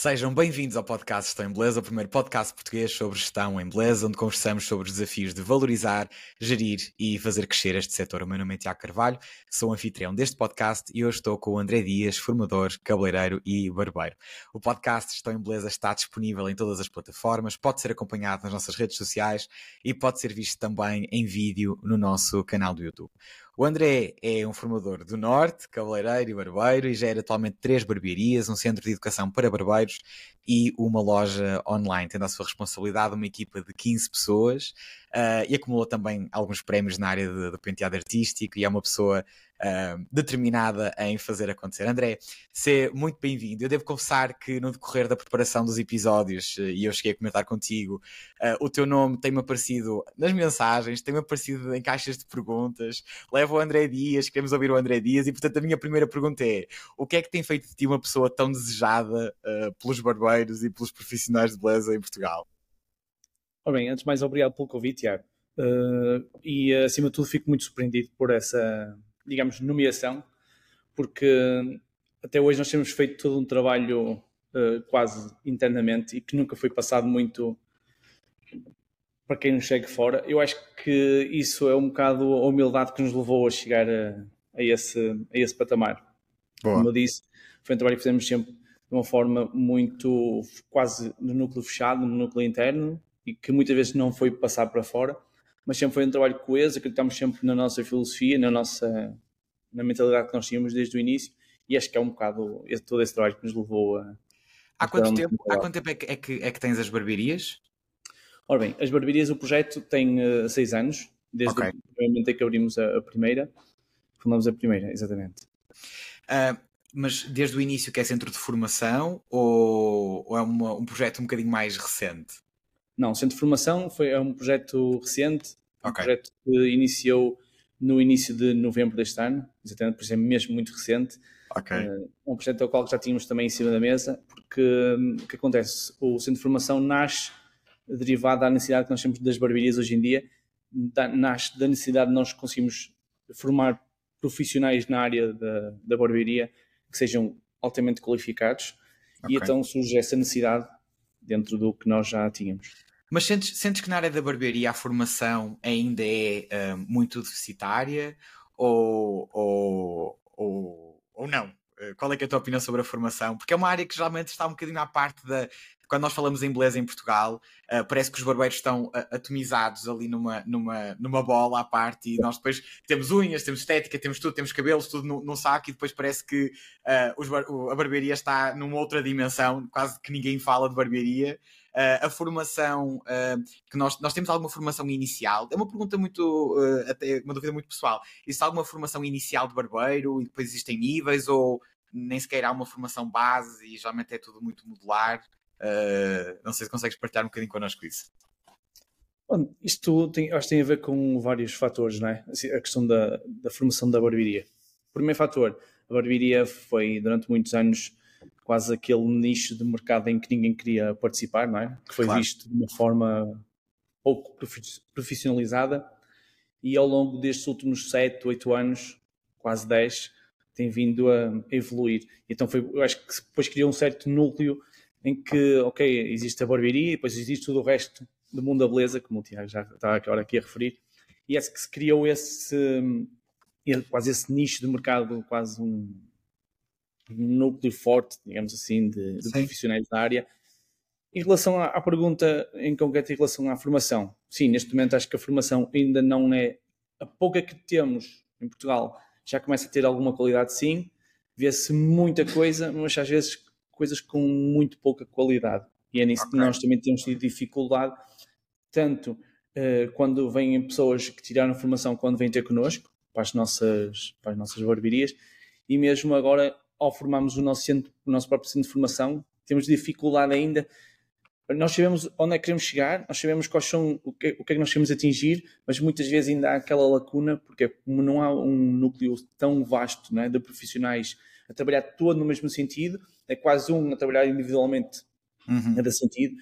Sejam bem-vindos ao podcast Gestão em Beleza, o primeiro podcast português sobre gestão em beleza, onde conversamos sobre os desafios de valorizar, gerir e fazer crescer este setor. O meu nome é Tiago Carvalho, sou anfitrião deste podcast e hoje estou com o André Dias, formador, cabeleireiro e barbeiro. O podcast Gestão em Beleza está disponível em todas as plataformas, pode ser acompanhado nas nossas redes sociais e pode ser visto também em vídeo no nosso canal do YouTube. O André é um formador do Norte, cabeleireiro e barbeiro, e gera atualmente três barbearias, um centro de educação para barbeiros e uma loja online, tendo à sua responsabilidade uma equipa de 15 pessoas uh, e acumulou também alguns prémios na área do penteado artístico e é uma pessoa uh, determinada em fazer acontecer. André, seja muito bem-vindo. Eu devo confessar que no decorrer da preparação dos episódios, uh, e eu cheguei a comentar contigo, uh, o teu nome tem-me aparecido nas mensagens, tem-me aparecido em caixas de perguntas. Leva o André Dias, queremos ouvir o André Dias, e portanto a minha primeira pergunta é: o que é que tem feito de ti uma pessoa tão desejada pelos barbeiros e pelos profissionais de beleza em Portugal? Ora bem, antes de mais, obrigado pelo convite, Tiago. Uh, e acima de tudo, fico muito surpreendido por essa, digamos, nomeação, porque até hoje nós temos feito todo um trabalho uh, quase internamente e que nunca foi passado muito para quem nos segue fora. Eu acho que isso é um bocado a humildade que nos levou a chegar a, a esse, a esse patamar. Boa. Como eu disse, foi um trabalho que fizemos sempre de uma forma muito quase no núcleo fechado, no núcleo interno, e que muitas vezes não foi passar para fora mas sempre foi um trabalho coeso, acreditamos sempre na nossa filosofia, na nossa na mentalidade que nós tínhamos desde o início, e acho que é um bocado todo esse trabalho que nos levou a. Há quanto, tempo, há quanto tempo é que, é, que, é que tens as barbearias? Ora bem, as barbearias, o projeto tem uh, seis anos, desde okay. o momento em que abrimos a, a primeira, fundamos a primeira, exatamente. Uh, mas desde o início que é centro de formação ou, ou é uma, um projeto um bocadinho mais recente? Não, Centro de Formação foi, é um projeto recente, okay. um projeto que iniciou no início de novembro deste ano, exatamente, por isso é mesmo muito recente. Okay. Uh, um projeto ao qual já tínhamos também em cima da mesa, porque hum, o que acontece? O Centro de Formação nasce derivado da necessidade que nós temos das barbearias hoje em dia, da, nasce da necessidade de nós conseguirmos formar profissionais na área da, da barbearia que sejam altamente qualificados okay. e então surge essa necessidade dentro do que nós já tínhamos. Mas sentes, sentes que na área da barbearia a formação ainda é uh, muito deficitária ou, ou, ou, ou não? Uh, qual é, é a tua opinião sobre a formação? Porque é uma área que geralmente está um bocadinho à parte da. Quando nós falamos em beleza em Portugal, uh, parece que os barbeiros estão atomizados ali numa, numa, numa bola à parte e nós depois temos unhas, temos estética, temos tudo, temos cabelos, tudo num, saco e depois parece que os, a barbearia está numa outra dimensão, quase que ninguém fala de barbearia uh, a formação, uh, que nós, nós temos alguma formação inicial? É uma pergunta muito, uh, até uma dúvida muito pessoal. Existe alguma formação inicial de barbeiro e depois existem níveis ou nem sequer há uma formação base e geralmente é tudo muito modular? não sei se consegues partilhar um bocadinho connosco isso. Bom, isto tem, acho que tem a ver com vários fatores, não é? Assim, a questão da, da formação da barbearia. Primeiro fator, a barbearia foi durante muitos anos quase aquele nicho de mercado em que ninguém queria participar, não é? Que foi claro. visto de uma forma pouco profissionalizada e ao longo destes últimos 7, 8 anos, quase 10, tem vindo a evoluir. Então foi, eu acho que depois criou um certo núcleo em que, ok, existe a barbearia e depois existe tudo o resto do mundo da beleza, como o Tiago já está agora aqui a referir, e é que se criou esse, quase esse nicho de mercado, quase um, núcleo forte, digamos assim, de, de profissionais da área. Em relação à, à, pergunta em concreto, em relação à formação, sim, neste momento acho que a formação ainda não é. A pouca que temos em Portugal já começa a ter alguma qualidade, sim. Vê-se muita coisa, mas às vezes coisas com muito pouca qualidade. E é nisso okay. que nós também temos tido dificuldade, tanto uh, quando vêm pessoas que tiraram formação, quando vêm ter connosco, para as nossas, para as nossas barbearias, e mesmo agora ao formarmos o nosso, centro, o nosso próprio centro de formação, temos dificuldade ainda. Nós sabemos onde é que queremos chegar, nós sabemos quais são, o que, o que é que nós queremos atingir, mas muitas vezes ainda há aquela lacuna, porque como não há um núcleo tão vasto né, de profissionais a trabalhar todo no mesmo sentido, é quase um a trabalhar individualmente uhum. cada sentido,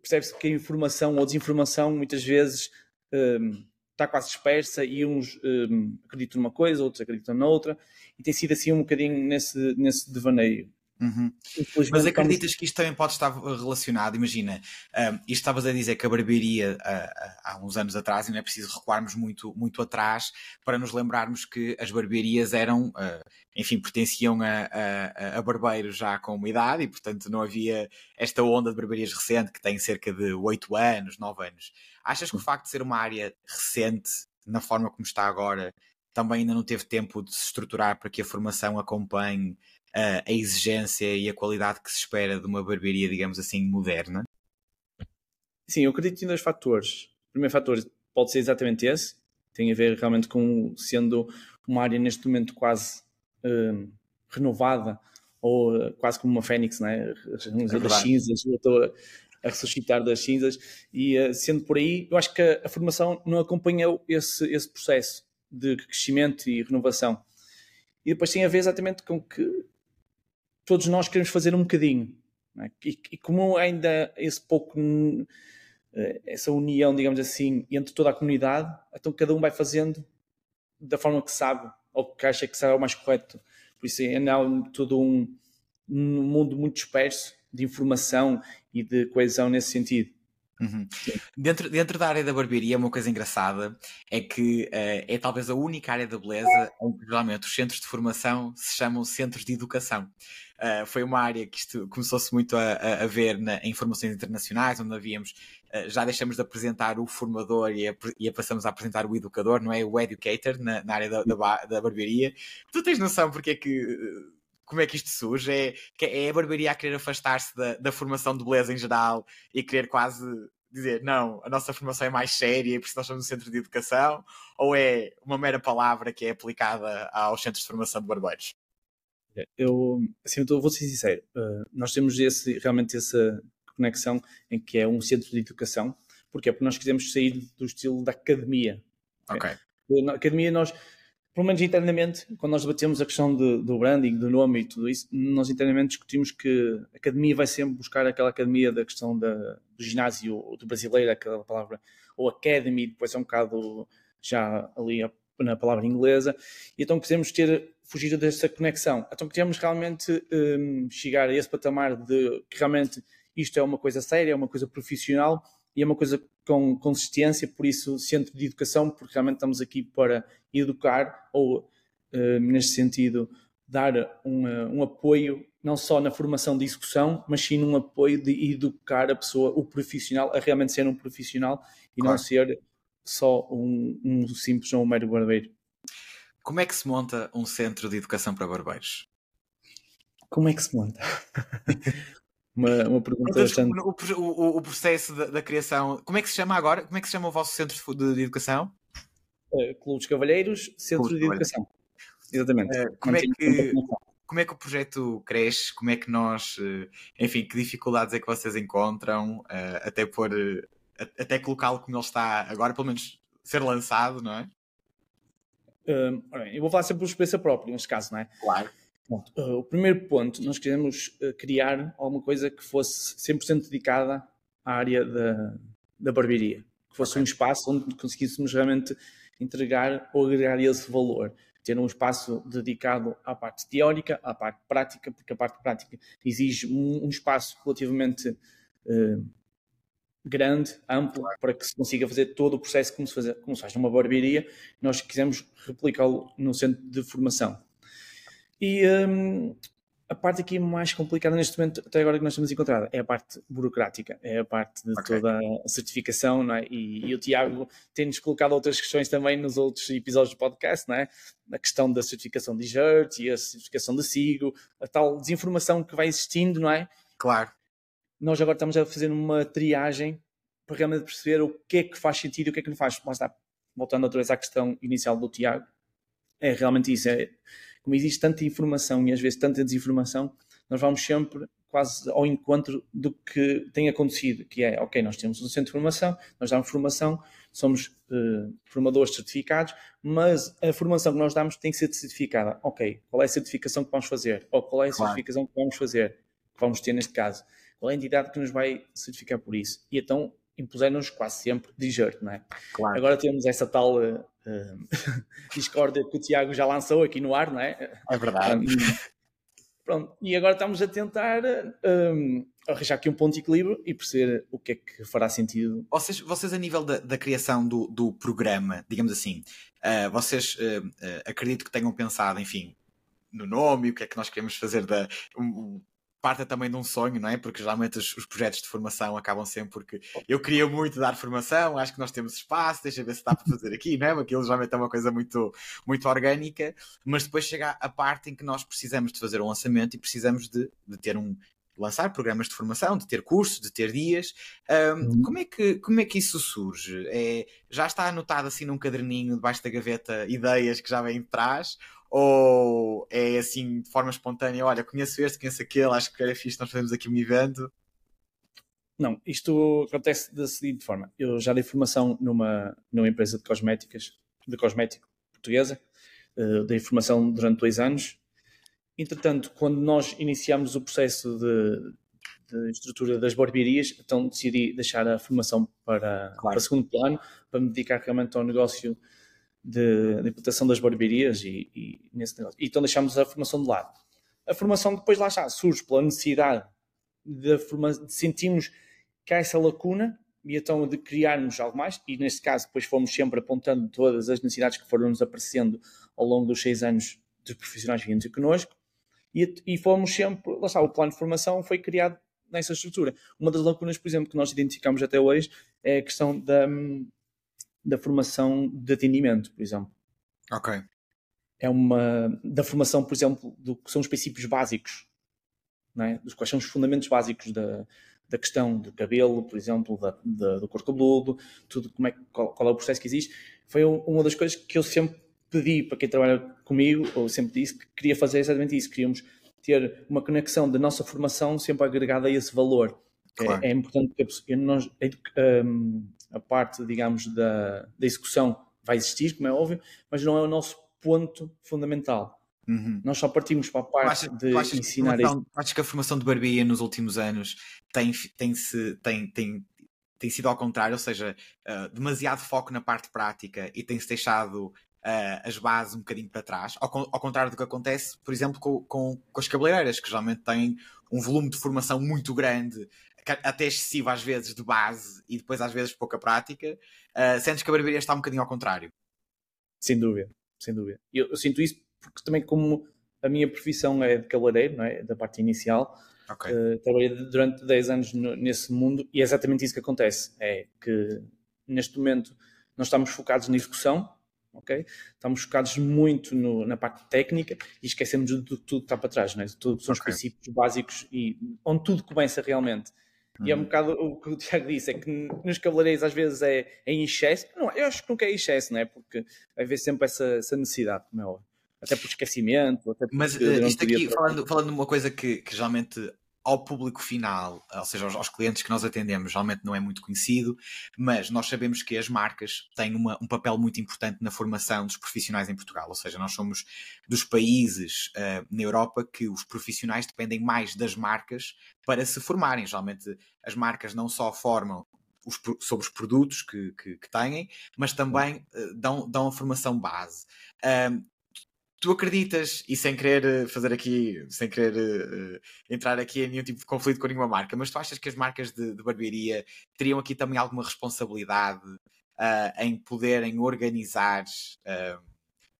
percebe-se que a informação ou desinformação muitas vezes um, está quase dispersa e uns um, acreditam numa coisa, outros acreditam noutra, e tem sido assim um bocadinho nesse, nesse devaneio. Uhum. Mas acreditas que isto também pode estar relacionado? Imagina, um, isto estavas a dizer que a barbearia uh, há uns anos atrás, e não é preciso recuarmos muito, muito atrás para nos lembrarmos que as barbearias eram, uh, enfim, pertenciam a, a, a, barbeiros já com uma idade e, portanto, não havia esta onda de barbearias recente que tem cerca de 8 anos, 9 anos. Achas que o facto de ser uma área recente, na forma como está agora, também ainda não teve tempo de se estruturar para que a formação acompanhe a, a exigência e a qualidade que se espera de uma barbearia, digamos assim, moderna? Sim, eu acredito em dois fatores. O primeiro fator pode ser exatamente esse, tem a ver realmente com sendo uma área neste momento quase uh, renovada ou uh, quase como uma fênix, né? É das cinzas, eu estou a, ressuscitar das cinzas e uh, sendo por aí, eu acho que a, a, formação não acompanhou esse, esse processo de crescimento e renovação. E depois tem a ver exatamente com que todos nós queremos fazer um bocadinho. É? E, e, como ainda esse pouco, eh, essa união, digamos assim, entre toda a comunidade, então cada um vai fazendo da forma que sabe, ou que acha que sabe o mais correto. Por isso ainda há todo um, um mundo muito disperso de informação e de coesão nesse sentido. Uhum. Dentro, dentro da área da barbearia, uma coisa engraçada é que uh, é talvez a única área da beleza onde geralmente os centros de formação se chamam centros de educação. Uh, foi uma área que isto começou-se muito a, a, a ver na, em formações internacionais, onde havíamos, uh, já deixamos de apresentar o formador e, a, e passamos a apresentar o educador, não é? O educator na, na área da, da, da, barbearia. Tu tens noção porque é que. Como é que isto surge? É, é a barbearia a querer afastar-se da, da formação de beleza em geral e querer quase dizer não, a nossa formação é mais séria e por isso nós somos um centro de educação? Ou é uma mera palavra que é aplicada aos centros de formação de barbeiros? Eu, assim, eu vou ser sincero, uh, nós temos esse, realmente essa conexão em que é um centro de educação. Porquê? Porque nós quisemos sair do estilo da academia. Ok. Na academia nós, pelo menos internamente, quando nós debatemos a questão de, do branding, do nome e tudo isso, nós internamente discutimos que a academia vai sempre buscar aquela academia da questão da, do ginásio do brasileiro, aquela palavra, ou academy, depois é um bocado já ali na palavra inglesa, e então quisemos ter fugir dessa conexão. Então queremos realmente um, chegar a esse patamar de que realmente isto é uma coisa séria, é uma coisa profissional e é uma coisa com consistência, por isso centro de educação, porque realmente estamos aqui para educar ou, uh, neste sentido, dar um, um, apoio não só na formação de execução, mas sim num apoio de educar a pessoa, o profissional, a realmente ser um profissional e claro. não ser só um, um simples ou um mero barbeiro. Como é que se monta um centro de educação para barbeiros? Como é que se monta? uma, uma pergunta bastante... O, o, o processo da, da, criação, como é que se chama agora? Como é que se chama o vosso centro de, de educação? Uh, Clube dos Cavalheiros, Centro Clube de Educação. Exatamente. Uh, como, é que, como é que o projeto cresce? Como é que nós, uh, enfim, que dificuldades é que vocês encontram até por até colocá-lo como ele está agora, pelo menos ser lançado, não é? Uh, eu vou falar sempre por experiência própria, neste caso, não é? Claro. Uh, o primeiro ponto, nós queremos uh, criar alguma coisa que fosse 100% dedicada à área da, da barbearia. Que fosse okay. um espaço onde conseguíssemos realmente entregar ou agregar esse valor. Ter um espaço dedicado à parte teórica, à parte prática, porque a parte prática exige um, um espaço relativamente uh, grande, amplo, para que se consiga fazer todo o processo como se, faz, como se faz numa barbearia. Nós quisemos replicá-lo no centro de formação. E um, a parte aqui mais complicada neste momento, até agora que nós temos encontrado, é a parte burocrática, é a parte de okay. toda a certificação, não é? E, e o Tiago tem-nos colocado outras questões também nos outros episódios do podcast, não é? A questão da certificação de JERT e a certificação de SIGO, a tal desinformação que vai existindo, não é? Claro nós agora estamos a fazer uma triagem para realmente perceber o que é que faz sentido e o que é que não faz. Mas está, voltando outra vez à questão inicial do Tiago, é realmente isso. É, como existe tanta informação e às vezes tanta desinformação, nós vamos sempre quase ao encontro do que tem acontecido, que é, ok, nós temos um centro de formação, nós damos formação, somos uh, formadores certificados, mas a formação que nós damos tem que ser certificada. Ok, qual é a certificação que vamos fazer? Ou qual é a claro. certificação que vamos fazer, que vamos ter neste caso? qual é a entidade que nos vai certificar por isso? E então impuseram-nos quase sempre desert, não é? Claro. Agora temos essa tal uh, uh, discórdia que o Tiago já lançou aqui no ar, não é? É verdade. Pronto, e agora estamos a tentar um, arranjar aqui um ponto de equilíbrio e perceber o que é que fará sentido. Vocês, vocês a nível da, da criação do, do programa, digamos assim, uh, vocês uh, uh, acredito que tenham pensado, enfim, no nome, o que é que nós queremos fazer da. Um, parte também de um sonho, não é? Porque geralmente os, os, projetos de formação acabam sempre porque eu queria muito dar formação, acho que nós temos espaço, deixa ver se dá para fazer aqui, não é? Aquilo geralmente é uma coisa muito, muito orgânica, mas depois chega a parte em que nós precisamos de fazer um lançamento e precisamos de, de ter um, lançar programas de formação, de ter cursos, de ter dias. Um, uhum. como, é que, como é que isso surge? É, já está anotado assim num caderninho debaixo da gaveta ideias que já vêm de trás? Ou é assim de forma espontânea? Olha, conheço este, conheço aquele, acho que era fixe, nós fazemos aqui um evento. Não, isto acontece da seguinte forma. Eu já dei formação numa, numa empresa de cosméticas, de cosmético portuguesa. Uh, dei formação durante dois anos Entretanto, quando nós iniciamos o processo de, de estrutura das barbearias, então decidi deixar a formação para, claro. para segundo plano, para me dedicar realmente ao negócio de, de implantação das barbearias e, e, nesse negócio. E então deixámos a formação de lado. A formação depois lá está, surge pela necessidade de, de sentirmos que há essa lacuna e então de criarmos algo mais, e neste caso depois fomos sempre apontando todas as necessidades que foram nos aparecendo ao longo dos seis anos dos profissionais vindo connosco, e, e fomos sempre, lá está, o plano de formação foi criado nessa estrutura. Uma das lacunas, por exemplo, que nós identificamos até hoje é a questão da, da formação de atendimento, por exemplo. Ok. É uma da formação, por exemplo, do que são os princípios básicos, não é? dos quais são os fundamentos básicos da, da questão do cabelo, por exemplo, da, da, do corpo cabeludo, tudo como é, qual, qual, é o processo que existe, foi uma das coisas que eu sempre pedi para quem trabalha comigo, ou sempre disse, que queria fazer exatamente isso. Queríamos ter uma conexão da nossa formação sempre agregada a esse valor. É, claro. É, é, importante que nós, a parte, digamos, da, da execução vai existir, como é óbvio, mas não é o nosso ponto fundamental. Uhum. Nós só partimos para a parte achas, de achas ensinar isso. Acho que a formação de barbearia nos últimos anos tem, tem, -se, tem, tem, tem sido ao contrário, ou seja, uh, demasiado foco na parte prática e tem-se deixado uh, as bases um bocadinho para trás, ao, ao, contrário do que acontece, por exemplo, com, com, com as cabeleireiras, que geralmente têm um volume de formação muito grande, até excessivo às vezes de base e depois às vezes pouca prática, uh, sentes que a barbearia está um bocadinho ao contrário. Sem dúvida, sem dúvida. Eu, eu, sinto isso porque também como a minha profissão é de cabeleireiro, não é? da parte inicial, okay. uh, trabalhei durante 10 anos no, nesse mundo e é exatamente isso que acontece, é que neste momento nós estamos focados na execução, ok? Estamos focados muito no, na parte técnica e esquecemos de, de, tudo que está para trás, não é? Tudo são okay. os princípios básicos e onde tudo começa realmente. Uhum. E é um uhum. bocado o que o Tiago disse, é que nos cabeleireiros às vezes é, é em excesso. Não, eu acho que nunca é em excesso, não é? Porque vai haver sempre essa, essa necessidade, como é óbvio. Até por esquecimento, até Mas uh, isto aqui, falando, falando de uma coisa que, que geralmente ao público final, ou seja, aos, aos, clientes que nós atendemos, geralmente não é muito conhecido, mas nós sabemos que as marcas têm uma, um papel muito importante na formação dos profissionais em Portugal, ou seja, nós somos dos países uh, na Europa que os profissionais dependem mais das marcas para se formarem. Geralmente as marcas não só formam os, sobre os produtos que, que, que têm, mas também uh, dão, dão a formação base. Uh, tu acreditas, e sem querer eh, fazer aqui, sem querer uh, entrar aqui em nenhum tipo de conflito com nenhuma marca, mas tu achas que as marcas de, de barbearia teriam aqui também alguma responsabilidade uh, em poderem organizar uh,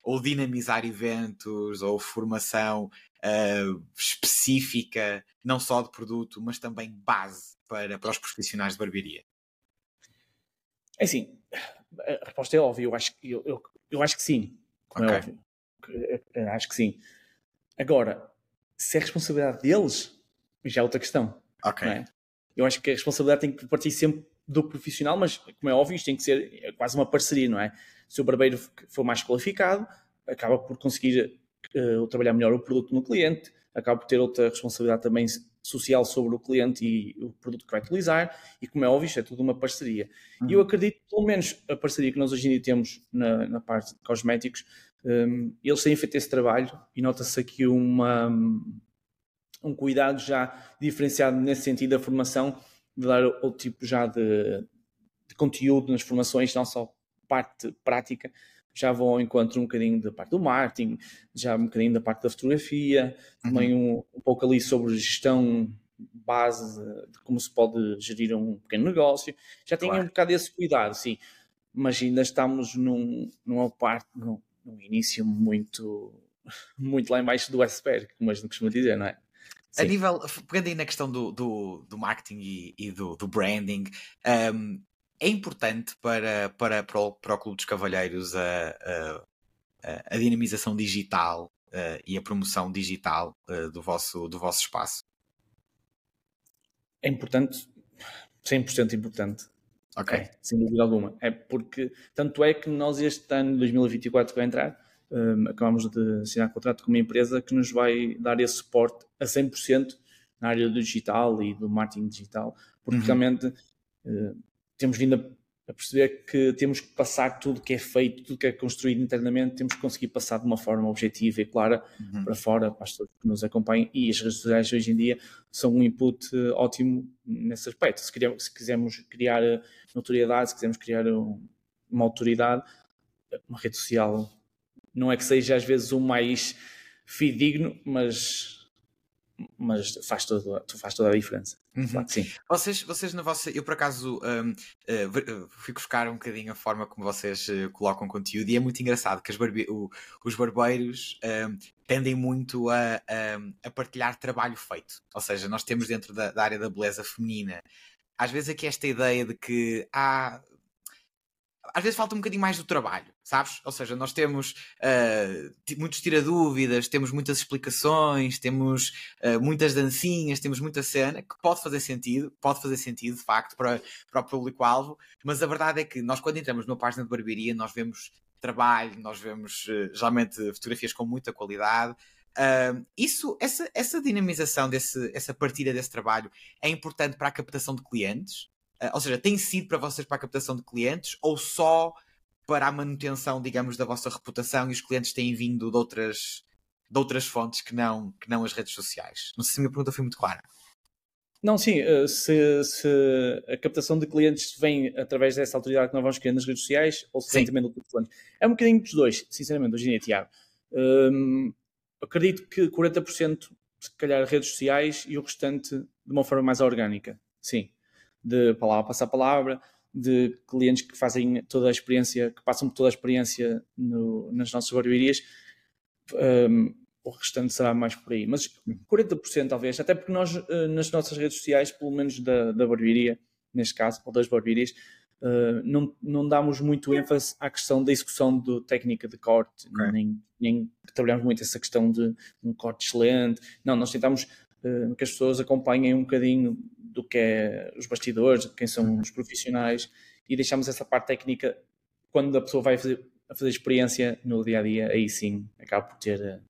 ou dinamizar eventos ou formação específica, não só de produto, mas também base para, para os profissionais de barbearia? É assim, a resposta é óbvia, eu acho, eu, eu, eu acho que sim, como é okay. é óbvio. Acho que sim. Agora, se é responsabilidade deles, já é outra questão. Ok. É? Eu acho que a responsabilidade tem que partir sempre do profissional, mas como é óbvio, isto tem que ser é quase uma parceria, não é? Se o barbeiro for mais qualificado, acaba por conseguir uh, trabalhar melhor o produto no cliente, acaba por ter outra responsabilidade também social sobre o cliente e o produto que vai utilizar, e como é óbvio, isto é tudo uma parceria. Uhum. E eu acredito, pelo menos a parceria que nós hoje em dia temos na, na parte de cosméticos, um, eles têm feito esse trabalho e nota-se aqui uma, um cuidado já diferenciado nesse sentido da formação, de dar outro tipo já de, de conteúdo nas formações, não só parte prática, já vão ao encontro um bocadinho da parte do marketing, já um bocadinho da parte da fotografia, uhum. também um, um pouco ali sobre gestão base de como se pode gerir um pequeno negócio. Já tem claro. um bocado esse cuidado, sim. Mas ainda estamos num, numa parte, num, num início muito, muito lá embaixo do iceberg, como a gente costuma dizer, não é? Sim. A nível, pegando aí na questão do, do, do marketing e, e do, do, branding, um, é importante para, para, para, o, para o Clube dos Cavalheiros a, a, a dinamização digital uh, e a promoção digital uh, do, vosso, do vosso espaço? É importante, 100% importante. Ok. É, sem dúvida alguma. É porque, tanto é que nós este ano, 2024, que vai entrar, um, acabamos de assinar contrato com uma empresa que nos vai dar esse suporte a 100% na área do digital e do marketing digital, porque uhum. realmente uh, temos vindo a, a, perceber que temos que passar tudo que é feito, tudo que é construído internamente, temos que conseguir passar de uma forma objetiva e clara uhum. para fora, para as pessoas que nos acompanham, e as redes sociais hoje em dia são um input uh, ótimo nesse aspecto. Se, queremos, se quisermos criar uh, notoriedade, se quisermos criar uma autoridade, uma rede social não é que seja às vezes o mais fidedigno, mas mas faz, todo, faz toda a diferença. Uhum. Claro sim. Vocês, vocês na vossa. Eu por acaso um, uh, fui buscar um bocadinho a forma como vocês uh, colocam conteúdo e é muito engraçado que barbe o, os barbeiros um, tendem muito a, a, a, partilhar trabalho feito. Ou seja, nós temos dentro da, da área da beleza feminina, às vezes aqui esta ideia de que há às vezes falta um bocadinho mais do trabalho, sabes? Ou seja, nós temos uh, muitos tira-dúvidas, temos muitas explicações, temos uh, muitas dancinhas, temos muita cena que pode fazer sentido, pode fazer sentido de facto para, para o público-alvo, mas a verdade é que nós, quando entramos numa página de barbearia, nós vemos trabalho, nós vemos uh, geralmente fotografias com muita qualidade. Uh, isso, essa, essa dinamização, desse, essa partida desse trabalho é importante para a captação de clientes? Uh, ou seja, tem sido para vocês para a captação de clientes ou só para a manutenção, digamos, da vossa reputação e os clientes têm vindo de outras, de outras fontes que não, que não as redes sociais? Não sei se a minha pergunta foi muito clara. Não, sim, eh, se, se, a captação de clientes vem através dessa autoridade que nós vamos criando nas redes sociais ou se sim. vem também do telefone. É um bocadinho dos dois, sinceramente, hoje em dia, Tiago. Hum, acredito que 40% se calhar redes sociais e o restante de uma forma mais orgânica. Sim de palavra passar palavra, de clientes que fazem toda a experiência, que passam por toda a experiência no, nas nossas barbearias. Um, o restante será mais por aí. Mas 40% talvez, até porque nós eh, nas nossas redes sociais, pelo menos da, da barbearia, neste caso, ou das barbearias, uh, não, não damos muito ênfase à questão da execução do técnica de corte, okay. nem, nem trabalhamos muito essa questão de um corte excelente. Não, nós tentamos uh, que as pessoas acompanhem um bocadinho do que é os bastidores, quem são os profissionais e deixamos essa parte técnica quando a pessoa vai fazer, a fazer experiência no dia a dia, aí sim acaba por ter a,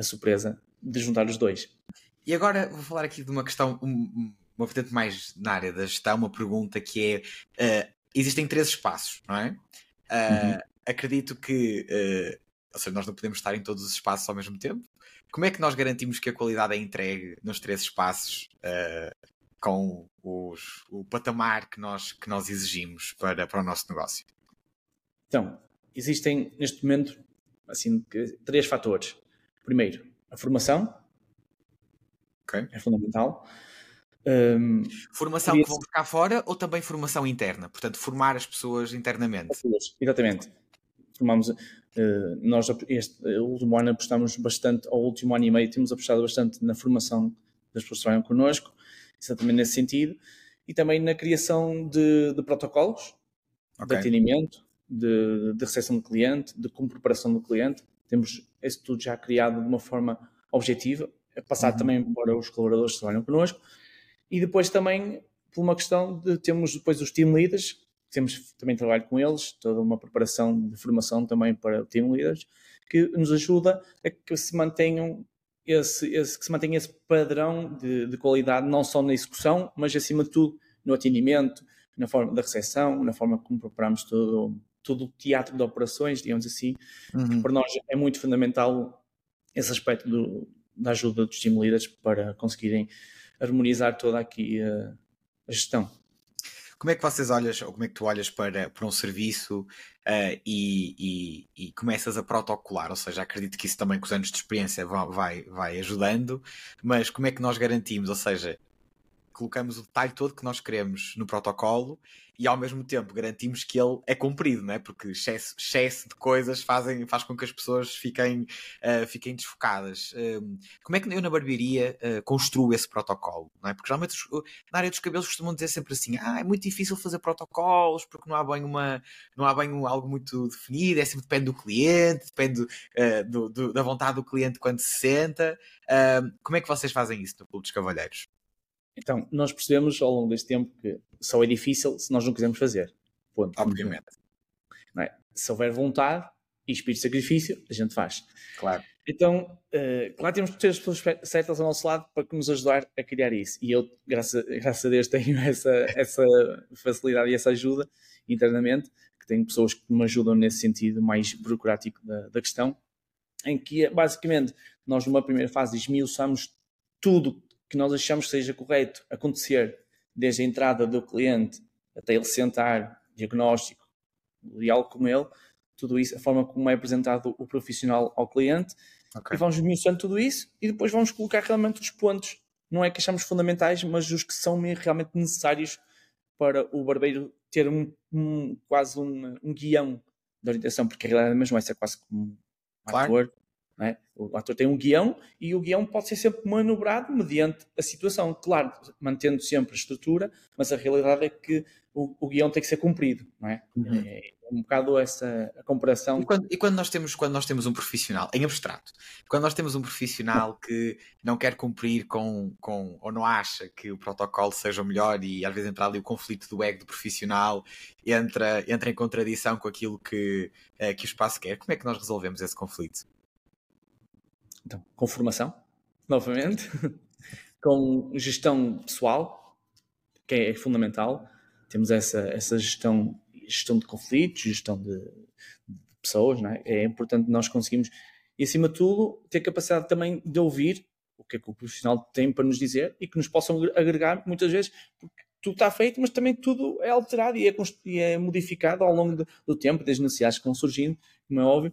a surpresa de juntar os dois. E agora vou falar aqui de uma questão, um, uma vertente mais na área da gestão, uma pergunta que é: uh, existem três espaços, não é? Uh, uhum. Acredito que, uh, ou seja, nós não podemos estar em todos os espaços ao mesmo tempo. Como é que nós garantimos que a qualidade é entregue nos três espaços com os, o patamar que nós, que nós exigimos para, para o nosso negócio? Então, existem neste momento assim, três fatores. Primeiro, a formação. Okay. É fundamental. Um, formação que vão buscar fora ou também formação interna? Portanto, formar as pessoas internamente. Exatamente. Formamos, uh, nós este último ano apostamos bastante, ao último ano e meio temos apostado bastante na formação das pessoas que trabalham connosco exatamente nesse sentido, e também na criação de, de protocolos okay. de atendimento, de, de recepção do cliente, de como preparação do cliente. Temos isso tudo já criado de uma forma objetiva, é passado uhum. também para os colaboradores que trabalham connosco, e depois também por uma questão de termos depois os team leaders, temos também trabalho com eles, toda uma preparação de formação também para team leaders, que nos ajuda a que se mantenham esse, esse, que se mantenha esse padrão de, de, qualidade, não só na execução, mas acima de tudo no atendimento, na forma da recepção, na forma como preparamos todo, todo o teatro de operações, digamos assim. Uhum. Para nós é muito fundamental esse aspecto do, da ajuda dos team leaders para conseguirem harmonizar toda aqui a, a gestão. Como é que vocês olhas, ou como é que tu olhas para, para um serviço uh, e, e, e, começas a protocolar? Ou seja, acredito que isso também com os anos de experiência vai, vai ajudando, mas como é que nós garantimos? Ou seja, colocamos o detalhe todo que nós queremos no protocolo e ao mesmo tempo garantimos que ele é cumprido, não é? porque excesso, excesso de coisas fazem, faz com que as pessoas fiquem, uh, fiquem desfocadas. Uh, como é que eu na barbearia uh, construo esse protocolo? Não é? Porque geralmente na área dos cabelos costumam dizer sempre assim: ah, é muito difícil fazer protocolos porque não há bem, uma, não há bem algo muito definido, é sempre depende do cliente, depende uh, do, do, da vontade do cliente quando se senta. como é que vocês fazem isso no Clube dos Cavalheiros? Então, nós percebemos ao longo deste tempo que só é difícil se nós não quisermos fazer. Ponto. Obviamente. É? Se houver vontade e espírito de sacrifício, a gente faz. Claro. Então, uh, claro, temos que ter as pessoas certas ao nosso lado para nos ajudar a criar isso. E eu, graças, graças a Deus, tenho essa, essa facilidade e essa ajuda internamente, que tenho pessoas que me ajudam nesse sentido mais burocrático da, da questão, em que, basicamente, nós numa primeira fase esmiuçamos tudo que nós achamos que seja correto acontecer desde a entrada do cliente até ele sentar, diagnóstico, diálogo com ele, tudo isso, a forma como é apresentado o profissional ao cliente, okay. e vamos esmiuçando tudo isso e depois vamos colocar realmente os pontos, não é que achamos fundamentais, mas os que são realmente necessários para o barbeiro ter um, um quase um, um, guião de orientação, porque a realidade mesmo essa é quase como um claro. ator é? O ator tem um guião e o guião pode ser sempre manobrado mediante a situação. Claro, mantendo sempre a estrutura, mas a realidade é que o, o guião tem que ser cumprido. Não é? Uhum. é um bocado essa a comparação. E quando, e quando, nós temos, quando nós temos um profissional, em abstrato, quando nós temos um profissional que não quer cumprir com, com ou não acha que o protocolo seja o melhor e às vezes entra ali o conflito do ego do profissional, entra, entra em contradição com aquilo que, é, que o espaço quer, como é que nós resolvemos esse conflito? Então, com formação, novamente, com gestão pessoal, que é fundamental. Temos essa, essa gestão, gestão de conflitos, gestão de, de pessoas, é? é importante nós conseguimos, e acima de tudo, ter capacidade também de ouvir o que é que o profissional tem para nos dizer e que nos possam agregar muitas vezes, porque tudo está feito, mas também tudo é alterado e é, e é modificado ao longo do tempo, das necessidades que vão surgindo, como é óbvio.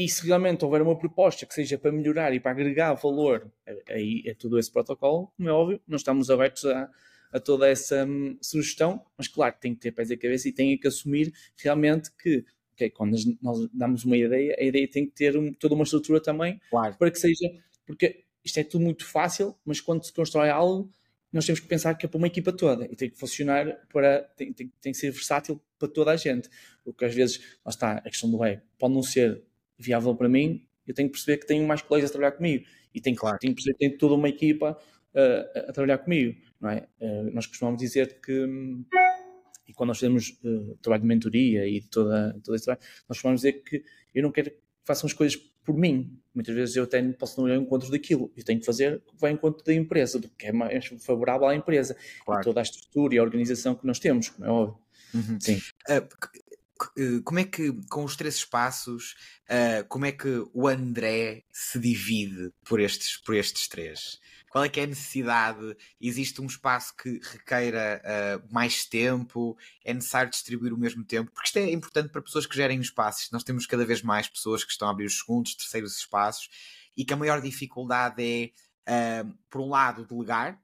E se realmente houver uma proposta que seja para melhorar e para agregar valor, aí é todo esse protocolo, como é óbvio, nós estamos abertos a, a toda essa hum, sugestão, mas claro que tem que ter pés e cabeça e tem que assumir realmente que okay, quando nós damos uma ideia, a ideia tem que ter um, toda uma estrutura também claro. para que seja, porque isto é tudo muito fácil, mas quando se constrói algo, nós temos que pensar que é para uma equipa toda e tem que funcionar para, tem, tem, tem que ser versátil para toda a gente. Porque às vezes, lá está, a questão do é, pode não ser viável para mim, eu tenho que perceber que tenho mais colegas a trabalhar comigo e tenho, claro. tenho que perceber que tenho toda uma equipa uh, a trabalhar comigo, não é? Uh, nós costumamos dizer que e quando nós fazemos uh, trabalho de mentoria e toda, todo esse trabalho, nós costumamos dizer que eu não quero que façam as coisas por mim. Muitas vezes eu até posso não ir ao encontro daquilo. Eu tenho que fazer o que vai ao encontro da empresa, do que é mais favorável à empresa. Claro. E toda a estrutura e a organização que nós temos, como é óbvio. Uhum. Sim. Uh, como é que, com os três espaços, uh, como é que o André se divide por estes, por estes três? Qual é que é a necessidade? Existe um espaço que requeira uh, mais tempo? É necessário distribuir o mesmo tempo? Porque isto é importante para pessoas que gerem espaços. Nós temos cada vez mais pessoas que estão a abrir os segundos, terceiros espaços e que a maior dificuldade é, uh, por um lado, delegar,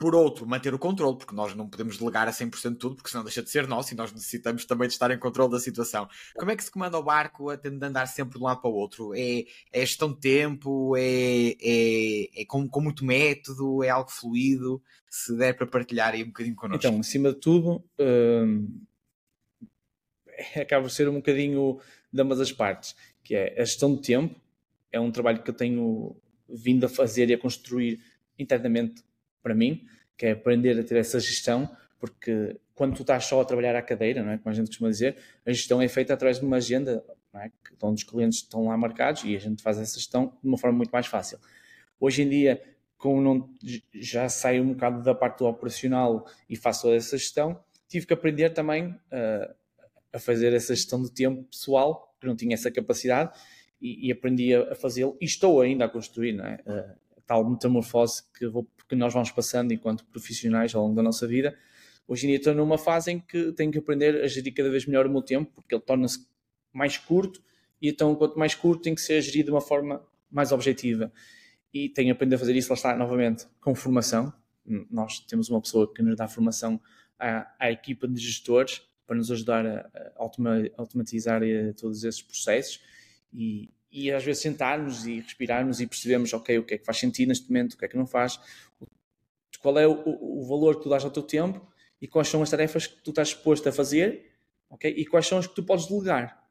por outro, manter o controle, porque nós não podemos delegar a 100% tudo, porque senão deixa de ser nosso e nós necessitamos também de estar em controle da situação. Como é que se comanda o barco a tendo de andar sempre de um lado para o outro? É, é gestão de tempo? É, é, é com, com, muito método? É algo fluido? Se der para partilhar aí um bocadinho connosco. Então, acima de tudo, hum, acaba por ser um bocadinho de ambas as partes, que é a gestão de tempo, é um trabalho que eu tenho vindo a fazer e a construir internamente para mim, que é aprender a ter essa gestão, porque quando tu estás só a trabalhar à cadeira, não é? como a gente costuma dizer, a gestão é feita através de uma agenda, não é? onde os clientes estão lá marcados e a gente faz essa gestão de uma forma muito mais fácil. Hoje em dia, como não, já saio um bocado da parte do operacional e faço toda essa gestão, tive que aprender também uh, a fazer essa gestão de tempo pessoal, que não tinha essa capacidade, e, e aprendi a, a fazê-lo, e estou ainda a construir, não é? Uh, tal metamorfose que, vou, que nós vamos passando enquanto profissionais ao longo da nossa vida. Hoje em dia estou numa fase em que tenho que aprender a gerir cada vez melhor o meu tempo, porque ele torna-se mais curto, e então, quanto mais curto, tem que ser gerido de uma forma mais objetiva. E tenho aprender a fazer isso, lá está, novamente, com formação. Nós temos uma pessoa que nos dá formação à, à equipa de gestores para nos ajudar a, a automatizar eh, todos esses processos e, e às vezes sentarmos e respirarmos e percebemos, ok, o que é que faz sentido neste momento, o que é que não faz, qual é o, o valor que tu dás ao teu tempo e quais são as tarefas que tu estás exposto a fazer, ok? E quais são as que tu podes delegar.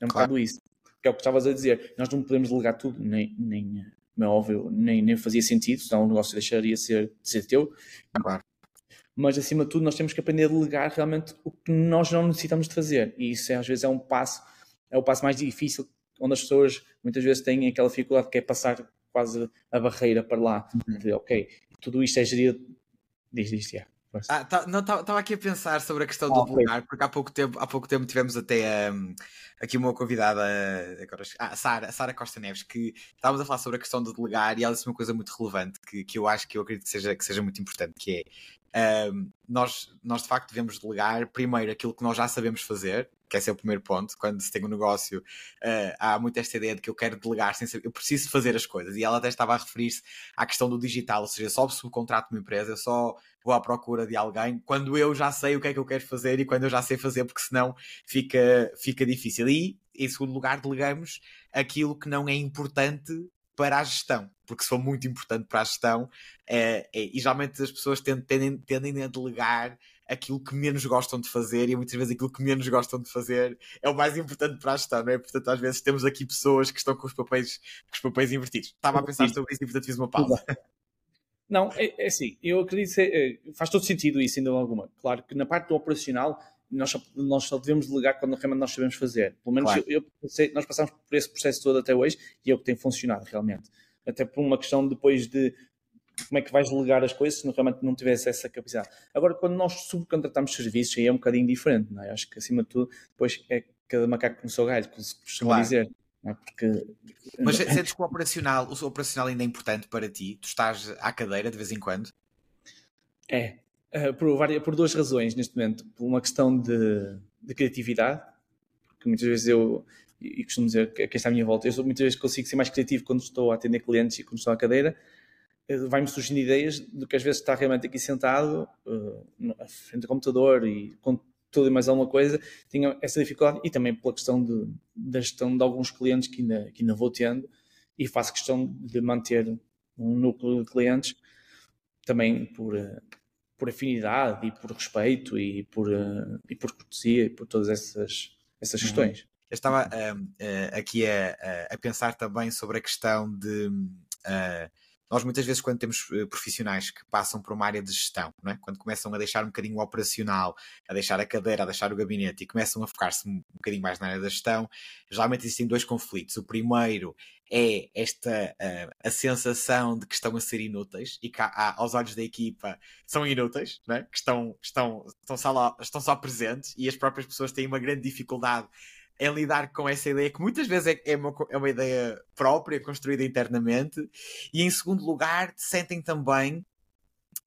É um claro. bocado isso. Que é o que estavas a dizer. Nós não podemos delegar tudo, nem, nem é óbvio, nem, nem fazia sentido, senão o negócio deixaria de ser, de ser teu. Claro. Mas acima de tudo, nós temos que aprender a delegar realmente o que nós não necessitamos de fazer. E isso é, às vezes é um passo, é o passo mais difícil, onde as pessoas muitas vezes têm aquela dificuldade que é passar quase a barreira para lá. Uhum. De, ok, tudo isto é gerido. Diz isto, yeah. Ah, tá, não, estava tá, aqui a pensar sobre a questão do ah, lugar, porque há pouco tempo, há pouco tempo tivemos até um, aqui uma convidada, agora, ah, Sara, Sara Costa Neves, que estávamos a falar sobre a questão do delegar e ela disse uma coisa muito relevante que, que eu acho que eu acredito que seja, que seja muito importante, que é um, nós, nós de facto devemos delegar primeiro aquilo que nós já sabemos fazer, que esse é o primeiro ponto. Quando se tem um negócio, uh, há muito esta ideia de que eu quero delegar sem saber, eu preciso fazer as coisas. E ela até estava a referir-se à questão do digital, ou seja, só subcontrato uma empresa, eu só vou à procura de alguém quando eu já sei o que é que eu quero fazer e quando eu já sei fazer, porque senão fica, fica difícil. E, em segundo lugar, delegamos aquilo que não é importante para a gestão, porque se for muito importante para a gestão, é, é, e geralmente as pessoas tendem, tendem a delegar aquilo que menos gostam de fazer e muitas vezes aquilo que menos gostam de fazer é o mais importante para a gestão, não é? Portanto, às vezes temos aqui pessoas que estão com os papéis, com os papéis invertidos. Estava a pensar sobre isso e portanto fiz uma pausa. Não, é, é assim, eu acredito que é, faz todo sentido isso, ainda alguma. Claro que na parte do operacional nós só, nós só devemos delegar quando realmente nós sabemos fazer. Pelo menos claro. eu, eu, nós passamos por esse processo todo até hoje e é o que tem funcionado realmente. Até por uma questão depois de como é que vais delegar as coisas se realmente não tivesse essa capacidade. Agora, quando nós subcontratamos serviços, aí é um bocadinho diferente, não é? Acho que acima de tudo, depois é cada macaco com o seu galho, como se costuma claro. dizer. É? Porque... Mas sentes que o operacional, o operacional ainda é importante para ti? Tu estás à cadeira de vez em quando? É, uh, por, várias, por duas razões neste momento. Por uma questão de, de criatividade, porque muitas vezes eu, e costumo dizer que quem está à minha volta, eu sou, muitas vezes consigo ser mais criativo quando estou a atender clientes e quando estou à cadeira, eh, vai-me surgindo ideias do que às vezes está realmente aqui sentado uh, frente do computador e com tudo e mais alguma coisa, tinha essa dificuldade e também pela questão de, da gestão de alguns clientes que ainda, que ainda vou tendo e faço questão de manter um núcleo de clientes também por, por afinidade e por respeito e por, uh, e por cortesia e por todas essas, essas uhum. questões. Eu estava aqui a, a, pensar também sobre a questão de nós muitas vezes quando temos uh, profissionais que passam por uma área de gestão, é? quando começam a deixar um bocadinho o operacional, a deixar a cadeira, a deixar o gabinete e começam a focar-se um, bocadinho mais na área da gestão, geralmente existem dois conflitos. O primeiro é esta uh, a sensação de que estão a ser inúteis e que há, aos olhos da equipa são inúteis, é? que estão, estão, estão, só lá, estão só presentes e as próprias pessoas têm uma grande dificuldade é lidar com essa ideia que muitas vezes é, é, uma, é uma ideia própria, construída internamente, e em segundo lugar sentem também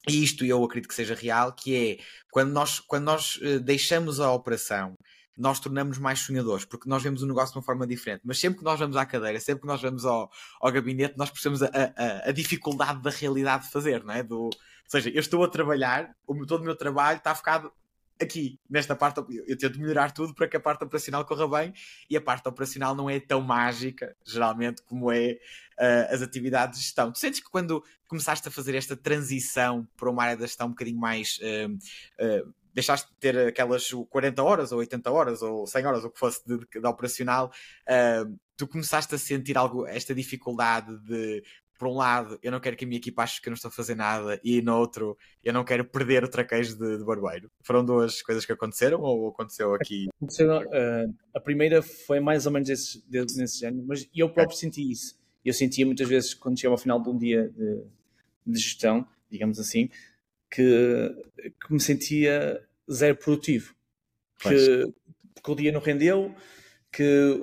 e isto eu acredito que seja real, que é quando nós, quando nós eh, deixamos a operação, nós tornamos mais sonhadores, porque nós vemos o negócio de uma forma diferente. Mas sempre que nós vamos à cadeira, sempre que nós vamos ao, ao gabinete, nós percebemos a, a, a dificuldade da realidade de fazer, não é? Do, ou seja, eu estou a trabalhar, o, todo o meu trabalho está focado aqui, nesta parte, eu, tento melhorar tudo para que a parte operacional corra bem e a parte operacional não é tão mágica, geralmente, como é uh, as atividades de gestão. Tu sentes que quando começaste a fazer esta transição para uma área da gestão um bocadinho mais. Uh, uh, deixaste de ter aquelas 40 horas ou 80 horas ou 100 horas, o que fosse de, de, de operacional, tu começaste a sentir algo, esta dificuldade de por um lado, eu não quero que a minha equipa ache que eu não estou a fazer nada, e no outro, eu não quero perder o traquejo de, de barbeiro. Foram duas coisas que aconteceram ou aconteceu aqui? Uh, a primeira foi mais ou menos esse, nesse género, mas eu próprio é. senti isso. Eu sentia muitas vezes, quando chegava ao final de um dia de, de gestão, digamos assim, que, que, me sentia zero produtivo. Que, que o dia não rendeu, que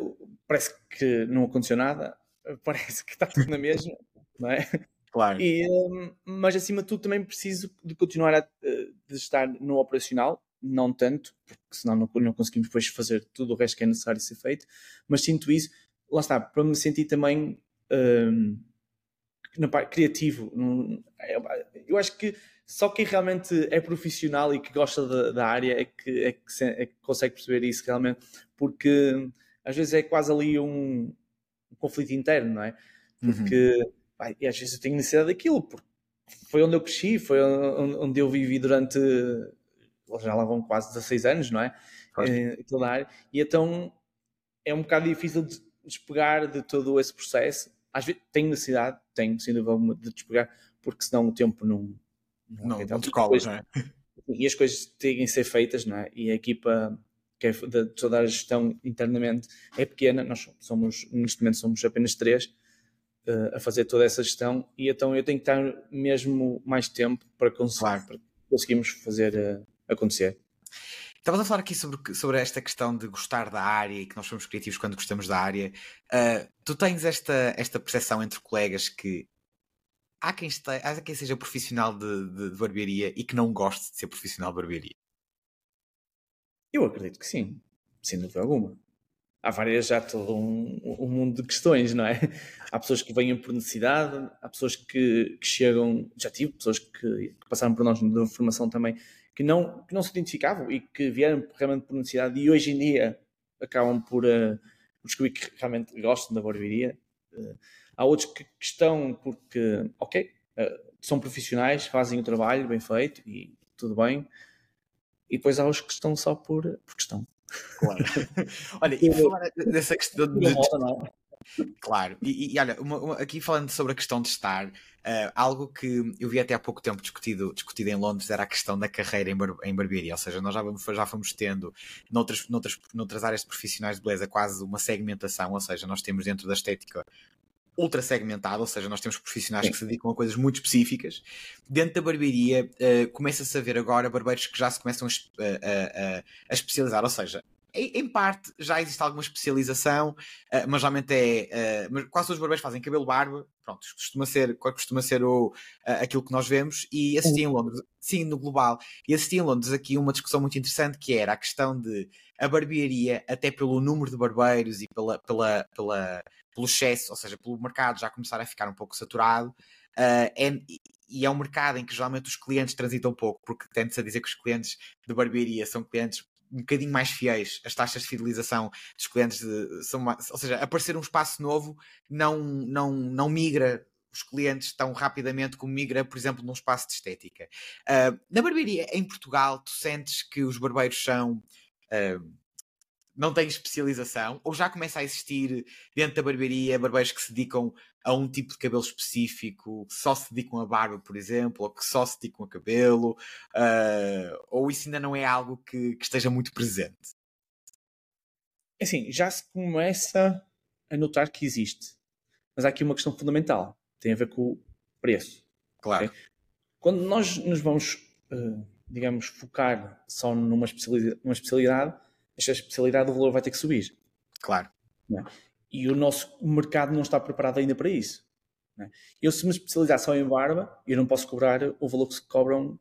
parece que não aconteceu nada, parece que está tudo na mesma não é? Claro. E, um, mas acima de tudo também preciso de continuar a, uh, de estar no operacional, não tanto, porque senão não, não conseguimos depois fazer tudo o resto que é necessário ser feito, mas sinto isso, lá está, para me sentir também um, na parte criativo. Eu acho que só quem realmente é profissional e que gosta da, da área é que, é, que se, é que, consegue perceber isso realmente, porque às vezes é quase ali um, um conflito interno, não é? Porque uhum. E às vezes eu tenho necessidade daquilo, porque foi onde eu cresci, foi onde eu vivi durante já lá vão quase 16 anos, não é? Toda a área. E então é um bocado difícil de despegar de todo esse processo. Às vezes tenho necessidade, tenho sem dúvida de despegar, porque senão o tempo não. Não, não, não descola, não é? E as coisas têm que ser feitas, não é? E a equipa que é de toda a gestão internamente é pequena, nós somos, neste momento somos apenas três a fazer toda essa gestão e então eu tenho que estar mesmo mais tempo para, claro. para conseguirmos fazer uh, acontecer. Estavas a falar aqui sobre, sobre esta questão de gostar da área e que nós somos criativos quando gostamos da área. Uh, tu tens esta, esta percepção entre colegas que há quem, esteja, há quem seja profissional de, de, de, barbearia e que não goste de ser profissional de barbearia? Eu acredito que sim, sem dúvida alguma. Há várias, já todo um, um mundo de questões, não é? Há pessoas que vêm por necessidade, há pessoas que, que chegam, já tive pessoas que, que passaram por nós na formação também que não, que não se identificavam e que vieram realmente por necessidade e hoje em dia acabam por, uh, descobrir que realmente gostam da barbearia. Uh, há outros que, que, estão porque, ok, uh, são profissionais, fazem o trabalho bem feito e tudo bem. E depois há os que estão só por, por questão. Claro. Olha, e falar dessa questão de. Claro, e, e olha, uma, uma, aqui falando sobre a questão de estar, Uh, algo que eu vi até há pouco tempo discutido, discutido em Londres era a questão da carreira em, bar, em barbearia, ou seja, nós já, vamos, já fomos tendo noutras, noutras, noutras áreas de profissionais de beleza quase uma segmentação, ou seja, nós temos dentro da estética ultra segmentado, ou seja, nós temos profissionais Sim. que se dedicam a coisas muito específicas. Dentro da barbearia, uh, começa-se a ver agora barbeiros que já se começam a, a, a, a especializar, ou seja, em parte já existe alguma especialização, uh, mas geralmente é. Uh, quase todos os barbeiros fazem cabelo-barba, pronto, costuma ser, costuma ser o, aquilo que nós vemos. E assisti em Londres, sim, no global, e assisti em Londres aqui uma discussão muito interessante que era a questão de a barbearia, até pelo número de barbeiros e pela, pela, pela, pelo excesso, ou seja, pelo mercado já começar a ficar um pouco saturado. Uh, é, e é um mercado em que geralmente os clientes transitam pouco, porque tende-se a dizer que os clientes de barbearia são clientes um bocadinho mais fiéis, as taxas de fidelização dos clientes de, são mais, ou seja, aparecer um espaço novo não, não, não migra os clientes tão rapidamente como migra, por exemplo, num espaço de estética. Uh, na barbearia em Portugal, tu sentes que os barbeiros são uh, não têm especialização, ou já começa a existir dentro da barbearia barbeiros que se dedicam a um tipo de cabelo específico, que só se dedicam a barba, por exemplo, ou que só se dedicam a cabelo, uh, ou isso ainda não é algo que, que esteja muito presente? É assim, já se começa a notar que existe, mas há aqui uma questão fundamental, tem a ver com o preço. Claro. Okay? Quando nós nos vamos, uh, digamos, focar só numa especialidade, esta especialidade o valor vai ter que subir. Claro. É? E o nosso mercado não está preparado ainda para isso. É? Eu, se me especializar só em barba, eu não posso cobrar o valor que se cobram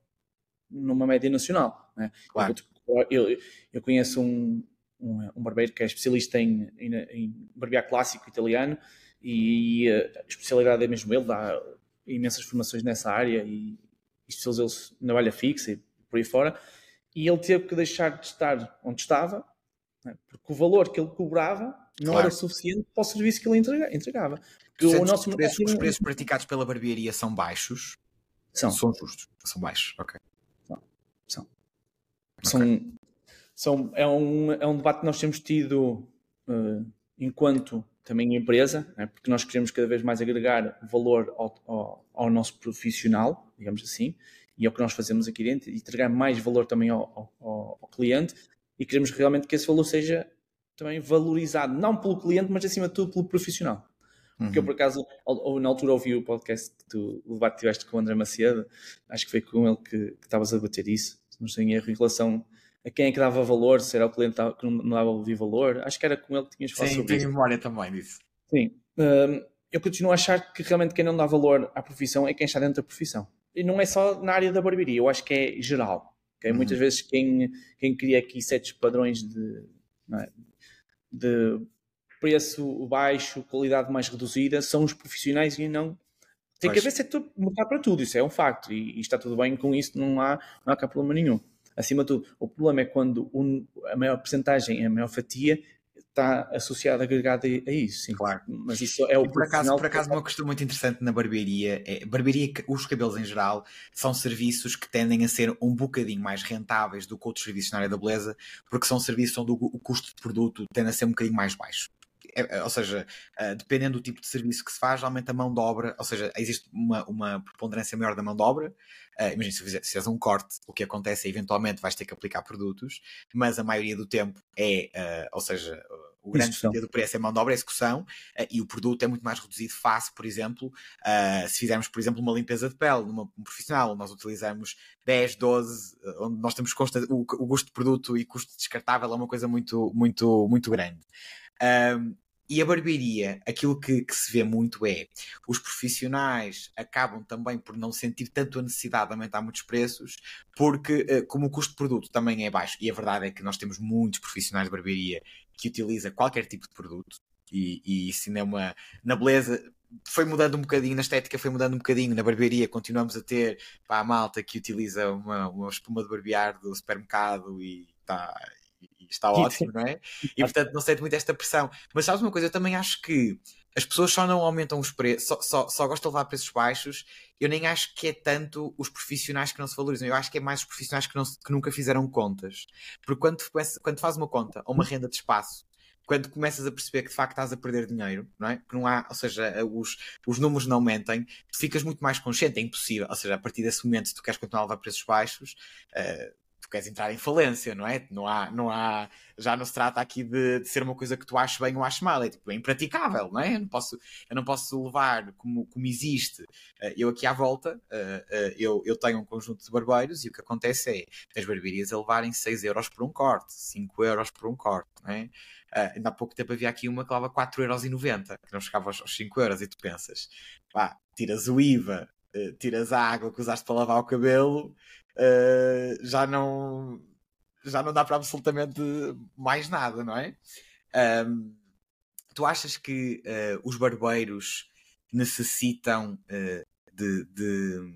numa média nacional. É? Claro. Eu, eu, eu, conheço um, um, um, barbeiro que é especialista em, em, em barbear clássico italiano e a especialidade é mesmo ele, dá imensas formações nessa área e, e especializou-se na malha fixa e por aí fora. E ele teve que deixar de estar onde estava, né? porque o valor que ele cobrava não claro. era suficiente para o serviço que ele entregava. Porque o nosso os preços, os preços praticados pela barbearia são baixos? São. São justos, são baixos, ok. São. São. Okay. são, são é, um, é um debate que nós temos tido uh, enquanto também empresa, né? porque nós queremos cada vez mais agregar valor ao, ao, ao, nosso profissional, digamos assim, e é o que nós fazemos aqui dentro, e entregar mais valor também ao, ao, ao cliente, e queremos realmente que esse valor seja também valorizado, não pelo cliente, mas acima de tudo pelo profissional. Porque uhum. eu, por acaso, ou, na altura ouvi o podcast que tu, o debate que tiveste com o André Macedo, acho que foi com ele que estavas a debater isso, se não estou em erro, em relação a quem é que dava valor, se era o cliente que não dava valor, acho que era com ele que tinhas falado Sim, sobre tenho memória também disso. Sim. Um, eu continuo a achar que realmente quem não dá valor à profissão é quem está dentro da profissão. E não é só na área da barbearia, eu acho que é geral. Okay? Uhum. Muitas vezes quem, quem cria aqui certos padrões de, é? de preço baixo, qualidade mais reduzida, são os profissionais e não. Tem que haver setor mercado para tudo, isso é um facto, e, e, está tudo bem com isso, não há, não há cá problema nenhum. Acima de tudo, o problema é quando a maior porcentagem, a maior fatia está associado, agregado a, a, isso, sim. Claro. Mas isso é o por acaso, por acaso uma questão muito interessante na barbearia é, barbearia, os cabelos em geral, são serviços que tendem a ser um bocadinho mais rentáveis do que outros serviços na área da beleza, porque são serviços onde o, o custo de produto tende a ser um bocadinho mais baixo. É, é, ou seja, uh, dependendo do tipo de serviço que se faz, aumenta a mão de obra, ou seja, existe uma, uma preponderância maior da mão de obra. Uh, imagina, se, fizer, se fizeres um corte, o que acontece é eventualmente vais ter que aplicar produtos, mas a maioria do tempo é, uh, ou seja, o grande sentido do preço é mão de obra, é execução, uh, e o produto é muito mais reduzido face, por exemplo, uh, se fizermos, por exemplo, uma limpeza de pele numa um profissional, nós utilizamos 10, 12, onde nós temos consta, o, o custo de produto e custo descartável é uma coisa muito, muito, muito grande. E a barbearia, aquilo que, que, se vê muito é os profissionais acabam também por não sentir tanto a necessidade de aumentar muitos preços, porque eh, como o custo de produto também é baixo, e a verdade é que nós temos muitos profissionais de barbearia que utiliza qualquer tipo de produto, e, e isso é uma. Na beleza, foi mudando um bocadinho, na estética foi mudando um bocadinho, na barbearia continuamos a ter pá, a malta que utiliza uma, uma espuma de barbear do supermercado e está e está ótimo, não é? E portanto não sente muito esta pressão. Mas sabes uma coisa, eu também acho que as pessoas só não aumentam os preços, só, só, só gostam de levar preços baixos. Eu nem acho que é tanto os profissionais que não se valorizam, eu acho que é mais os profissionais que, não, que nunca fizeram contas. Porque quando, quando faz uma conta ou uma renda de espaço quando começas a perceber que de facto estás a perder dinheiro, não é? Que não há, ou seja, os, os números não mentem, tu ficas muito mais consciente, é impossível. Ou seja, a partir desse momento, se tu queres continuar a levar preços baixos, uh, tu queres entrar em falência, não é? Não há, não há, já não se trata aqui de, de ser uma coisa que tu achas bem ou achas mal, é tipo, é impraticável, não é? Eu não posso, eu não posso levar como, como existe. Uh, eu aqui à volta, uh, uh, eu, eu tenho um conjunto de barbeiros e o que acontece é as barbearias a levarem 6 euros por um corte, 5 euros por um corte, não é? ainda há pouco tempo havia aqui uma que levava 4,90€, que não chegava aos, aos 5 euros, e tu pensas, pá, tiras o IVA, tiras a água que usaste para lavar o cabelo uh, já não já não dá para absolutamente mais nada, não é? Um, tu achas que uh, os barbeiros necessitam uh, de, de,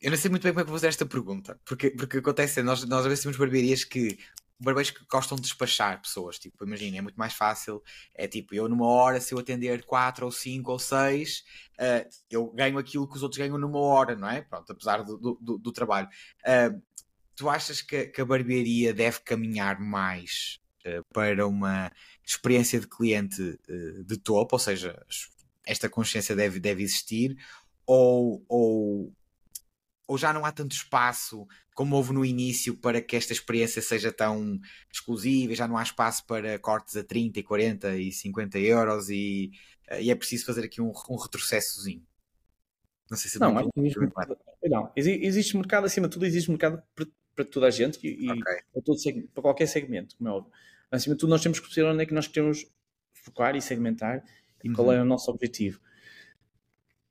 Eu não sei muito bem como é que vou fazer esta pergunta, porque, porque acontece, nós, nós às vezes temos barbearias que barbeiros que gostam de despachar pessoas. Tipo, imagina, é muito mais fácil. É tipo, eu numa hora, se eu atender 4 ou 5 ou 6, uh, eu ganho aquilo que os outros ganham numa hora, não é? Pronto, apesar do, do, do trabalho. Uh, tu achas que, que, a barbearia deve caminhar mais uh, para uma experiência de cliente de topo? Ou seja, esta consciência deve, deve existir? Ou, ou ou já não há tanto espaço como houve no início para que esta experiência seja tão exclusiva, já não há espaço para cortes a 30, e 40 e 50 euros e, eh, e é preciso fazer aqui um, um retrocessozinho. Não sei se não, não, existe mercado, não, existe mercado acima de tudo, existe mercado para, para toda a gente e, okay. para, todo, para qualquer segmento, como é óbvio. Acima de tudo, nós temos que perceber onde é que nós queremos focar e segmentar e uhum. qual é o nosso objetivo.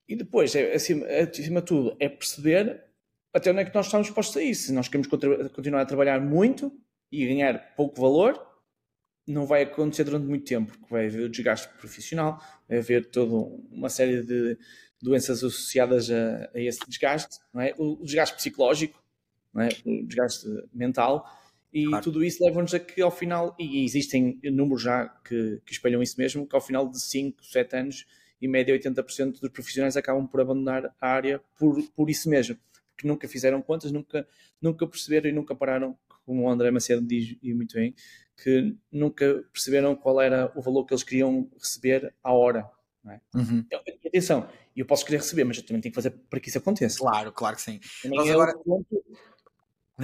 E depois, é, acima, acima de tudo, é perceber até onde é que nós estamos dispostos a isso. Se nós queremos continuar a trabalhar muito e ganhar pouco valor, não vai acontecer durante muito tempo, porque vai haver o desgaste profissional, vai haver toda uma série de doenças associadas a, a esse desgaste, é? o, desgaste psicológico, é? o desgaste mental, e claro. tudo isso leva-nos a que ao final, e existem números já que, que espelham isso mesmo, que ao final de 5, 7 anos, em média 80% dos profissionais acabam por abandonar a área por, por isso mesmo que nunca fizeram contas, nunca, nunca perceberam e nunca pararam, como o André Macedo diz e muito bem, que nunca perceberam qual era o valor que eles queriam receber à hora. É? Uhum. Então, atenção, eu posso querer receber, mas eu também tenho que fazer para que isso aconteça. Claro, claro que sim. Mas é agora... ponto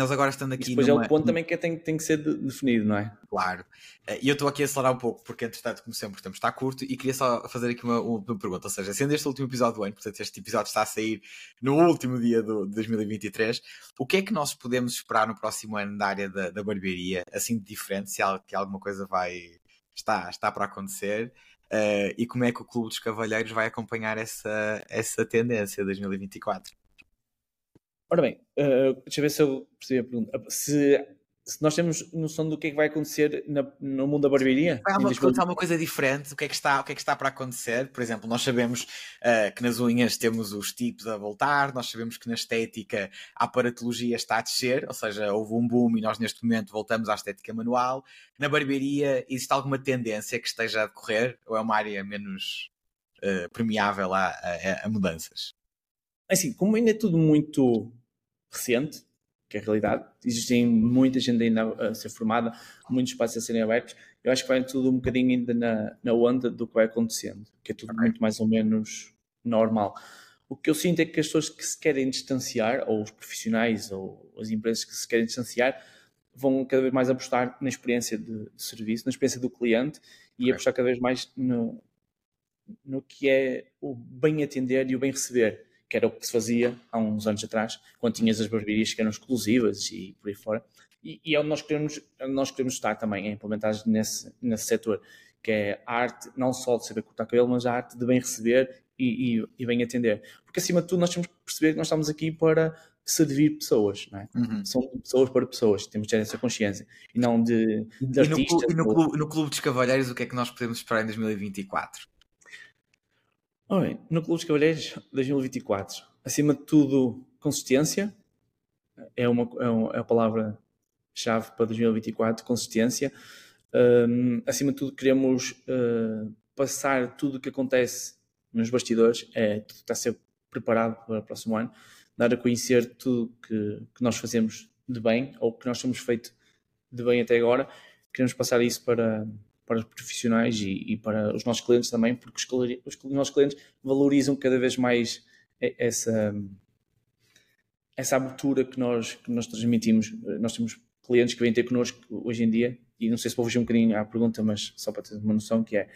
eles agora estando aqui. depois numa... é o ponto também que tem, tem que ser definido, não é? Claro. Eh, e eu estou aqui a acelerar um pouco, porque entretanto, como sempre, o tempo está curto e queria só fazer aqui uma, uma pergunta. Ou seja, sendo este o último episódio do ano, portanto, este episódio está a sair no último dia do, de 2023, o que é que nós podemos esperar no próximo ano da área da, da barbearia, assim de diferente, se há, que alguma coisa vai. está, está para acontecer? Uh, e como é que o Clube dos Cavalheiros vai acompanhar essa, essa tendência de 2024? Ora bem, uh, deixa eu ver se eu percebi a pergunta. Se se nós temos noção do que é que vai acontecer na, no mundo da barbearia. Há uma, uma coisa diferente, o que, é que está, o que é que está para acontecer. Por exemplo, nós sabemos uh, que nas unhas temos os tipos a voltar, nós sabemos que na estética a aparatologia está a descer, ou seja, houve um boom e nós neste momento voltamos à estética manual. Na barbearia existe alguma tendência que esteja a decorrer ou é uma área menos uh, permeável a, a, a mudanças? Assim, como ainda é tudo muito recente, que é a realidade. Existem muita gente ainda a ser formada, muitos espaços a serem abertos. Eu acho que vai tudo um bocadinho ainda na, na onda do que vai acontecendo, que é tudo okay. muito mais ou menos normal. O que eu sinto é que as pessoas que se querem distanciar, ou os profissionais, ou as empresas que se querem distanciar, vão cada vez mais apostar na experiência de, de serviço, na experiência do cliente e okay. apostar cada vez mais no, no que é o bem atender e o bem receber que era o que se fazia há uns anos atrás, quando tinhas as barbearias que eram exclusivas e por aí fora. E, e é onde nós queremos, nós queremos estar também, é implementar nesse, nesse setor, que é a arte não só de saber cortar cabelo, mas a arte de bem receber e, e, e bem atender. Porque acima de tudo nós temos que perceber que nós estamos aqui para servir pessoas, não é? Uhum. São pessoas para pessoas, temos de ter essa consciência e não de, de e. No, e no, clube, no Clube dos Cavalheiros, o que é que nós podemos esperar em 2024? Oi, no Clube dos Cavalheiros 2024, acima de tudo, consistência é, uma, é, uma, é a palavra-chave para 2024, consistência. Um, acima de tudo, queremos uh, passar tudo o que acontece nos bastidores, é, tudo está a ser preparado para o próximo ano, dar a conhecer tudo que, que nós fazemos de bem, ou que nós temos feito de bem até agora. Queremos passar isso para, para os profissionais e, e, para os nossos clientes também, porque os, os, nossos clientes valorizam cada vez mais essa, essa abertura que nós, que nós transmitimos. Nós temos clientes que vêm ter connosco hoje em dia, e não sei se vou fugir um bocadinho à pergunta, mas só para ter uma noção, que é,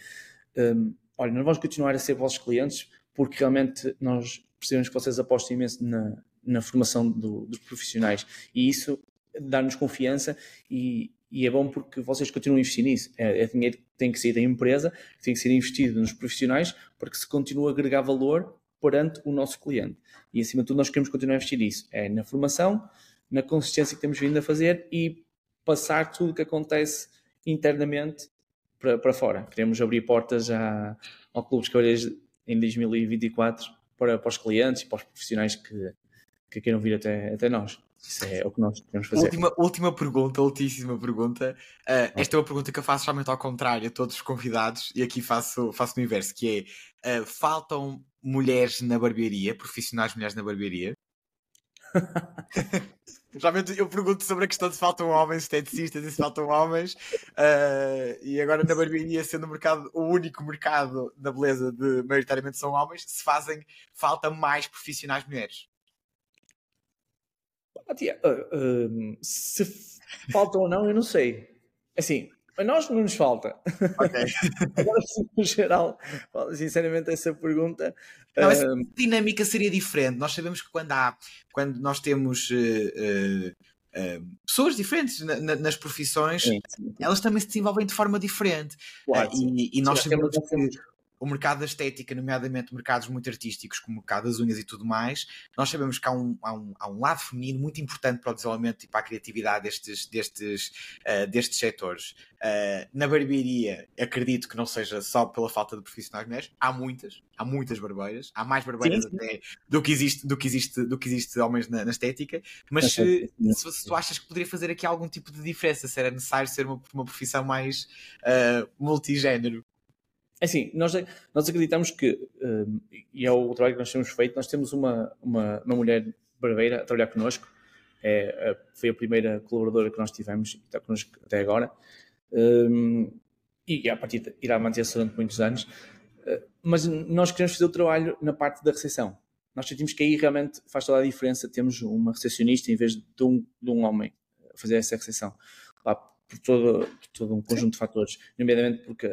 um, olha, nós vamos continuar a ser vossos clientes porque realmente nós precisamos que vocês apostem imenso na, na formação do, dos profissionais e isso dá-nos confiança e, e é bom porque vocês continuam a investir nisso. É, é dinheiro que tem que sair da empresa, que tem que ser investido nos profissionais, porque se continua a agregar valor perante o nosso cliente. E acima de tudo, nós queremos continuar a investir nisso. É na formação, na consistência que temos vindo a fazer e passar tudo o que acontece internamente para, para fora. Queremos abrir portas à, ao Clube de Cavalheiros em 2024 para, para os clientes e para os profissionais que, que queiram vir até, até nós. Isso é o que nós queremos fazer. Última, última pergunta, ultíssima pergunta. Uh, esta é uma pergunta que eu faço realmente ao contrário a todos os convidados e aqui faço, faço no inverso, que é uh, faltam mulheres na barbearia, profissionais mulheres na barbearia? Realmente eu pergunto sobre a questão de se faltam homens esteticistas e se faltam homens, uh, e agora na barbearia, sendo o mercado o único mercado da beleza de maioritariamente são homens, se fazem falta mais profissionais mulheres. Ah, tia, uh, uh, se falta ou não, eu não sei. Assim, a nós não nos falta. Okay. Agora, no geral, sinceramente, essa pergunta. Não, essa uh, dinâmica seria diferente. Nós sabemos que quando há, quando nós temos uh, uh, pessoas diferentes na, na, nas profissões, sim, sim. elas também se desenvolvem de forma diferente. Claro, e, e, nós sim, sabemos que o mercado da estética, nomeadamente mercados muito artísticos, como o mercado das unhas e tudo mais, nós sabemos que há um, há um, há um lado feminino muito importante para o desenvolvimento e para a criatividade destes, destes, uh, destes setores. Uh, na barbearia, acredito que não seja só pela falta de profissionais mulheres, há muitas, há muitas barbeiras, há mais barbeiras sim, sim. até do que existe, do que existe, do que existe homens na, na estética, mas se, se, se, tu achas que poderia fazer aqui algum tipo de diferença, se era necessário ser uma, uma profissão mais uh, multigénero. É assim, nós, nós acreditamos que, um, e é o trabalho que nós temos feito, nós temos uma, uma, uma mulher barbeira a trabalhar connosco, é, foi a primeira colaboradora que nós tivemos e está connosco até agora, um, e a partir irá manter-se durante muitos anos, uh, mas nós queremos fazer o trabalho na parte da recepção. Nós sentimos que aí realmente faz toda a diferença, temos uma recepcionista em vez de um, de um homem a fazer essa recepção. Por todo, por todo um conjunto Sim. de fatores, nomeadamente porque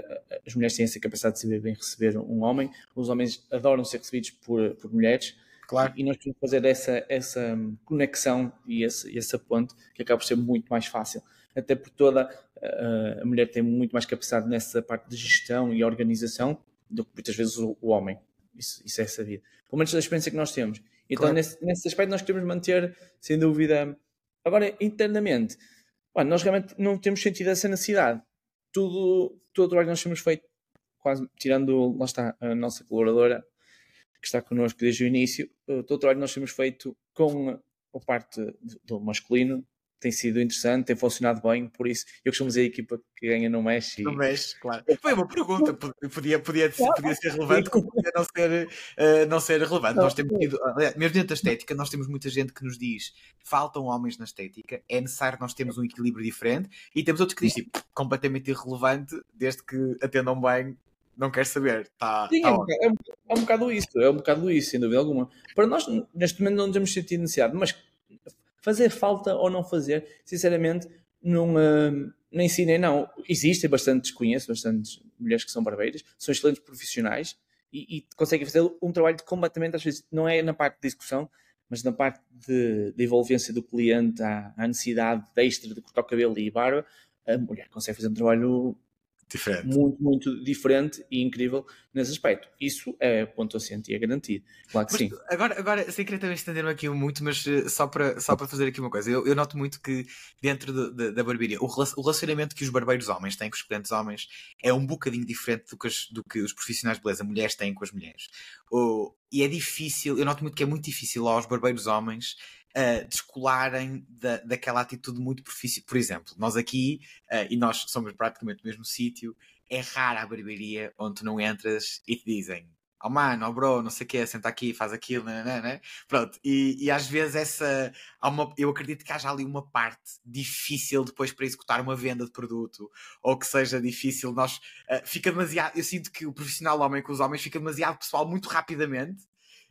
as mulheres têm essa capacidade de saber bem receber um homem, os homens adoram ser recebidos por, por mulheres, claro. e nós temos que fazer essa, essa conexão e esse, essa ponte que acaba por ser muito mais fácil. Até por toda a, a mulher tem muito mais capacidade nessa parte de gestão e organização do que muitas vezes o, o homem. Isso, isso é sabido. Pelo menos da experiência que nós temos. Então, claro. nesse, nesse aspecto, nós queremos manter, sem dúvida. Agora, internamente, nós realmente não temos sentido essa necessidade. Tudo, todo o trabalho que nós temos feito, quase tirando, lá está, a nossa colaboradora, que está connosco desde o início, eh, todo o trabalho que nós temos feito com a parte do masculino tem sido interessante, tem funcionado bem, por isso eu costumo dizer a equipa que ganha não mexe. Não mexe, claro. Foi uma pergunta, podia, podia, podia ser relevante, como podia não ser, uh, não ser relevante. Nós temos tido, mesmo dentro da estética, nós temos muita gente que nos diz faltam homens na estética, é necessário nós termos um equilíbrio diferente, e temos outros que dizem tipo, completamente irrelevante, desde que atendam bem. Não quer saber, tá, Sim, tá é, um, é, um, é um bocado isso, é um bocado isso, sem dúvida alguma. Para nós, neste momento, não temos sentido necessidade, mas Fazer falta ou não fazer, sinceramente, uh, nem sim nem não. Existem bastantes, conheço bastantes mulheres que são barbeiras, são excelentes profissionais e, e conseguem fazer um trabalho completamente, às vezes, não é na parte de discussão, mas na parte de, de envolvência do cliente, à, à necessidade de extra de cortar o cabelo e barba, a mulher consegue fazer um trabalho Diferente. Muito, muito diferente e incrível nesse aspecto. Isso é ponto assente e é garantido. Claro que mas, sim. Agora, agora sem querer também estender-me aqui muito, mas uh, só para, só para fazer aqui uma coisa. Eu, eu noto muito que dentro de, de, da barbearia, o, o, relacionamento que os barbeiros homens têm com os clientes homens é um bocadinho diferente do que, as, do que os profissionais de beleza mulheres têm com as mulheres. O, e é difícil, eu noto muito que é muito difícil aos barbeiros homens uh, descolarem da, daquela atitude muito profissional. Por exemplo, nós aqui, uh, e nós somos praticamente o mesmo sítio, é rara a barbearia onde tu não entras e te dizem oh mano, oh bro, não sei o quê, senta aqui, faz aquilo, né, né, né? pronto, e, e, às vezes essa, uma, eu acredito que haja ali uma parte difícil depois para executar uma venda de produto, ou que seja difícil, nós, uh, fica demasiado, eu sinto que o profissional homem com os homens fica demasiado pessoal muito rapidamente,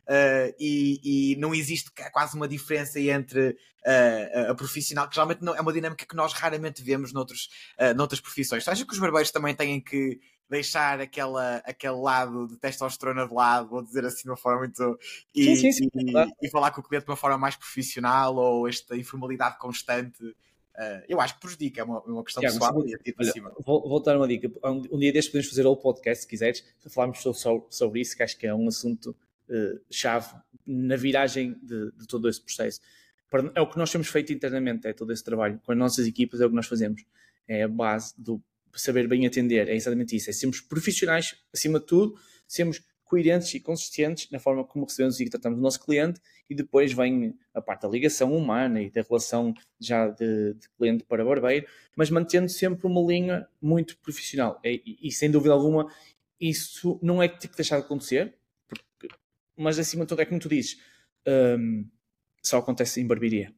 Uh, e, e, não existe quase uma diferença entre uh, a profissional, que geralmente não, é uma dinâmica que nós raramente vemos noutros, uh, noutras profissões. Tu achas que os barbeiros também têm que deixar aquela, aquele lado de testosterona de lado, vou dizer assim de uma forma muito. E, sim, sim, sim, e, e falar com o cliente de uma forma mais profissional ou esta informalidade constante? Uh, eu acho que prejudica, é uma, é uma questão Tiago, pessoal. Olha, vou, vou dar uma dica. Um, um, dia destes podemos fazer o podcast, se quiseres, falarmos sobre, sobre isso, que acho que é um assunto chave na viragem de, de, todo esse processo. É o que nós temos feito internamente, é todo esse trabalho. Com as nossas equipas é o que nós fazemos. É a base do saber bem atender, é exatamente isso. É sermos profissionais, acima de tudo, sermos coerentes e consistentes na forma como recebemos e tratamos o nosso cliente e depois vem a parte da ligação humana e da relação já de, de cliente para barbeiro, mas mantendo sempre uma linha muito profissional. E, e, sem dúvida alguma, isso não é que tem que deixar de acontecer, mas acima de tudo é como tu dizes, um, só acontece em barbearia.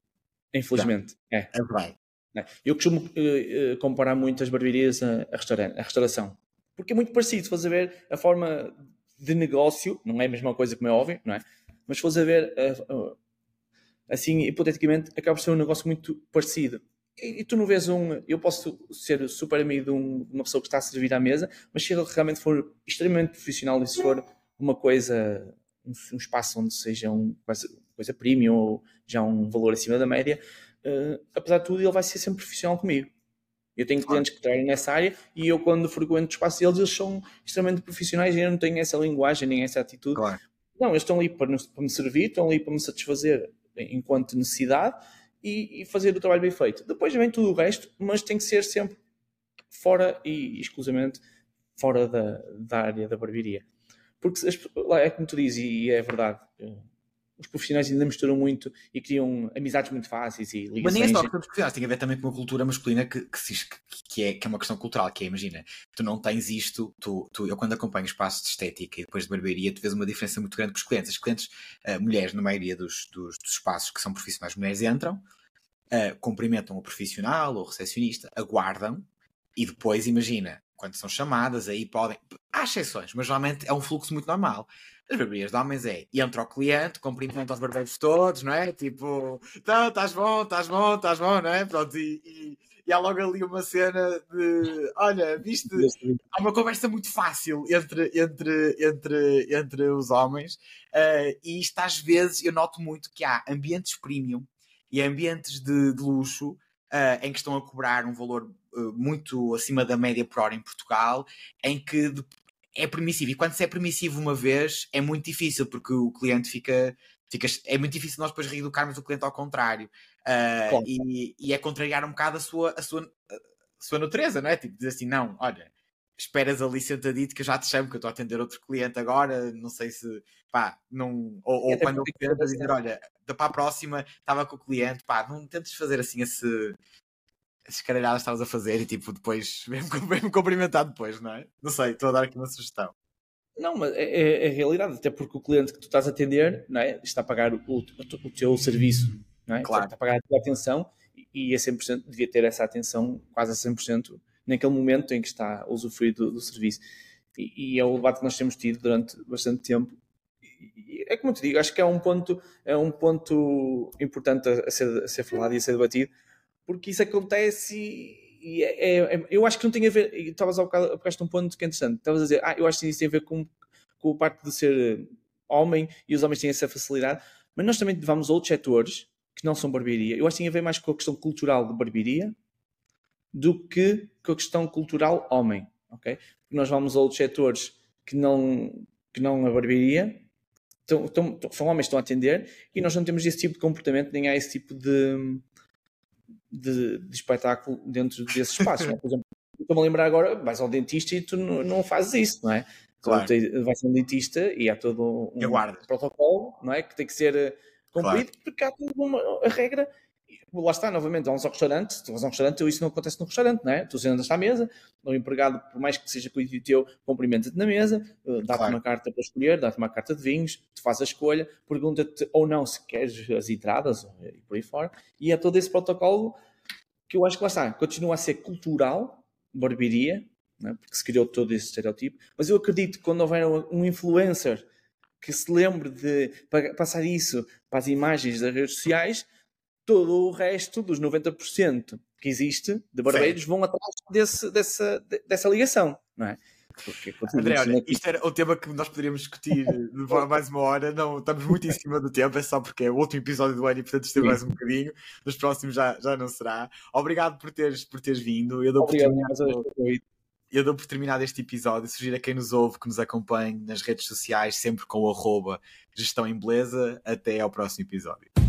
Infelizmente. É. É verdade. É. Eu costumo uh, comparar muito as barbearias a restauração. Porque é muito parecido, se a ver a forma de negócio, não é a mesma coisa como é óbvio, não é? Mas se a ver, uh, uh, assim, hipoteticamente, acaba por ser um negócio muito parecido. E, e, tu não vês um. Eu posso ser super amigo de, um, de uma pessoa que está a servir à mesa, mas se ele realmente for extremamente profissional e se for uma coisa um, um espaço onde seja um, coisa, premium ou já um valor acima da média, uh, apesar de tudo, ele vai ser sempre profissional comigo. Eu tenho clientes que trabalham nessa área e eu, quando frequento o espaço deles, eles são extremamente profissionais e eu não tenho essa linguagem nem essa atitude. Claro. Não, eles estão ali para, para, me servir, estão ali para me satisfazer enquanto necessidade e, e, fazer o trabalho bem feito. Depois vem tudo o resto, mas tem que ser sempre fora e exclusivamente fora da, da área da barbearia. Porque é como tu dizes, e é verdade, eh, os profissionais ainda misturam muito e criam amizades muito fáceis e ligações. Mas nem é só questão profissionais, tem a ver também com uma cultura masculina que, que, que, é, que é uma questão cultural, que é, imagina, tu não tens isto, tu, tu, eu quando acompanho espaços de estética e depois de barbearia, tu vês uma diferença muito grande com os clientes. As clientes, uh, mulheres, na maioria dos, dos, dos, espaços que são profissionais, mulheres entram, uh, cumprimentam o profissional ou o recepcionista, aguardam e depois, imagina, quando são chamadas, aí podem. Há exceções, mas geralmente é um fluxo muito normal. As barbearias de homens é entra o cliente, cumprimenta os barbeiros todos, não é? Tipo, então, estás bom, estás bom, estás bom, não é? Pronto, e, e, e, há logo ali uma cena de olha, viste? Há uma conversa muito fácil entre, entre, entre, entre os homens, uh, e isto às vezes eu noto muito que há ambientes premium e ambientes de, de luxo uh, em que estão a cobrar um valor muito acima da média por hora em Portugal, em que é permissivo. E quando se é permissivo uma vez, é muito difícil, porque o cliente fica. fica é muito difícil nós depois reeducarmos o cliente ao contrário. Uh, claro. e, e, é contrariar um bocado a sua, a sua, a sua natureza, não é? Tipo, dizer assim, não, olha, esperas ali sentadito que eu já te chamo, que eu estou a atender outro cliente agora, não sei se, pá, não. Ou, ou quando o cliente a dizer, olha, para a próxima estava com o cliente, pá, não tentes fazer assim esse. Essas caralhadas estavas a fazer e tipo, depois vem-me cumprimentar depois, não é? Não sei, estou a dar aqui uma sugestão. Não, mas é, é, é, realidade, até porque o cliente que tu estás a atender não é? está a pagar o, o, o teu serviço, não é? Claro. Está a pagar a tua atenção e, e a 100% devia ter essa atenção quase a 100% naquele momento em que está a usufruir do, do serviço. E, e, é o debate que nós temos tido durante bastante tempo. E, é como te digo, acho que é um ponto, é um ponto importante a, a, ser, a ser falado e a ser debatido, porque isso acontece e, é, é, é, eu acho que não tem a ver. Estavas ao bocado, tocaste um ponto que é interessante. Estavas a dizer, ah, eu acho que isso tem a ver com, com o parte de ser homem e os homens têm essa facilidade, mas nós também vamos a outros setores que não são barbearia. Eu acho que tem a ver mais com a questão cultural de barbearia do que com a questão cultural homem, ok? Porque nós vamos a outros setores que não, que não a barbearia, estão, estão, são homens que estão a atender e nós não temos esse tipo de comportamento, nem há esse tipo de, de, de espetáculo dentro desses espaços. Né? Por exemplo, estou-me a lembrar agora, vais ao dentista e tu não, não fazes isso, não é? Claro. Então, vais a um dentista e há todo um protocolo, não é? Que tem que ser eh, cumprido, claro. porque há toda uma regra lá está, novamente, vamos ao restaurante, tu vais a um restaurante, isso não acontece no restaurante, não é? Tu sentas à mesa, o empregado, por mais que seja cuidado teu, cumprimenta-te na mesa, eh, dá-te claro. uma carta para escolher, dá-te uma carta de vinhos, tu fazes a escolha, pergunta-te ou não se queres as entradas e por aí fora, e é todo esse protocolo que eu acho que lá está, continua a ser cultural, barbearia, é? porque se criou todo esse estereotipo, mas eu acredito que quando houver um influencer que se lembre de passar isso para as imagens das redes sociais, todo o resto dos 90% que existe de barbeiros Sim. vão atrás desse, dessa, dessa ligação, não é? Porque, André, olha, isto era o tema que nós poderíamos discutir mais uma hora. Não, estamos muito em cima do tempo, é só porque é o último episódio do ano e portanto isto é mais um bocadinho. Nos próximos já, já não será. Obrigado por teres, por teres vindo. Eu dou Obrigado, por eu dou por terminado este episódio. Sugiro a quem nos ouve que nos acompanhe nas redes sociais, sempre com o arroba gestão em beleza. Até ao próximo episódio.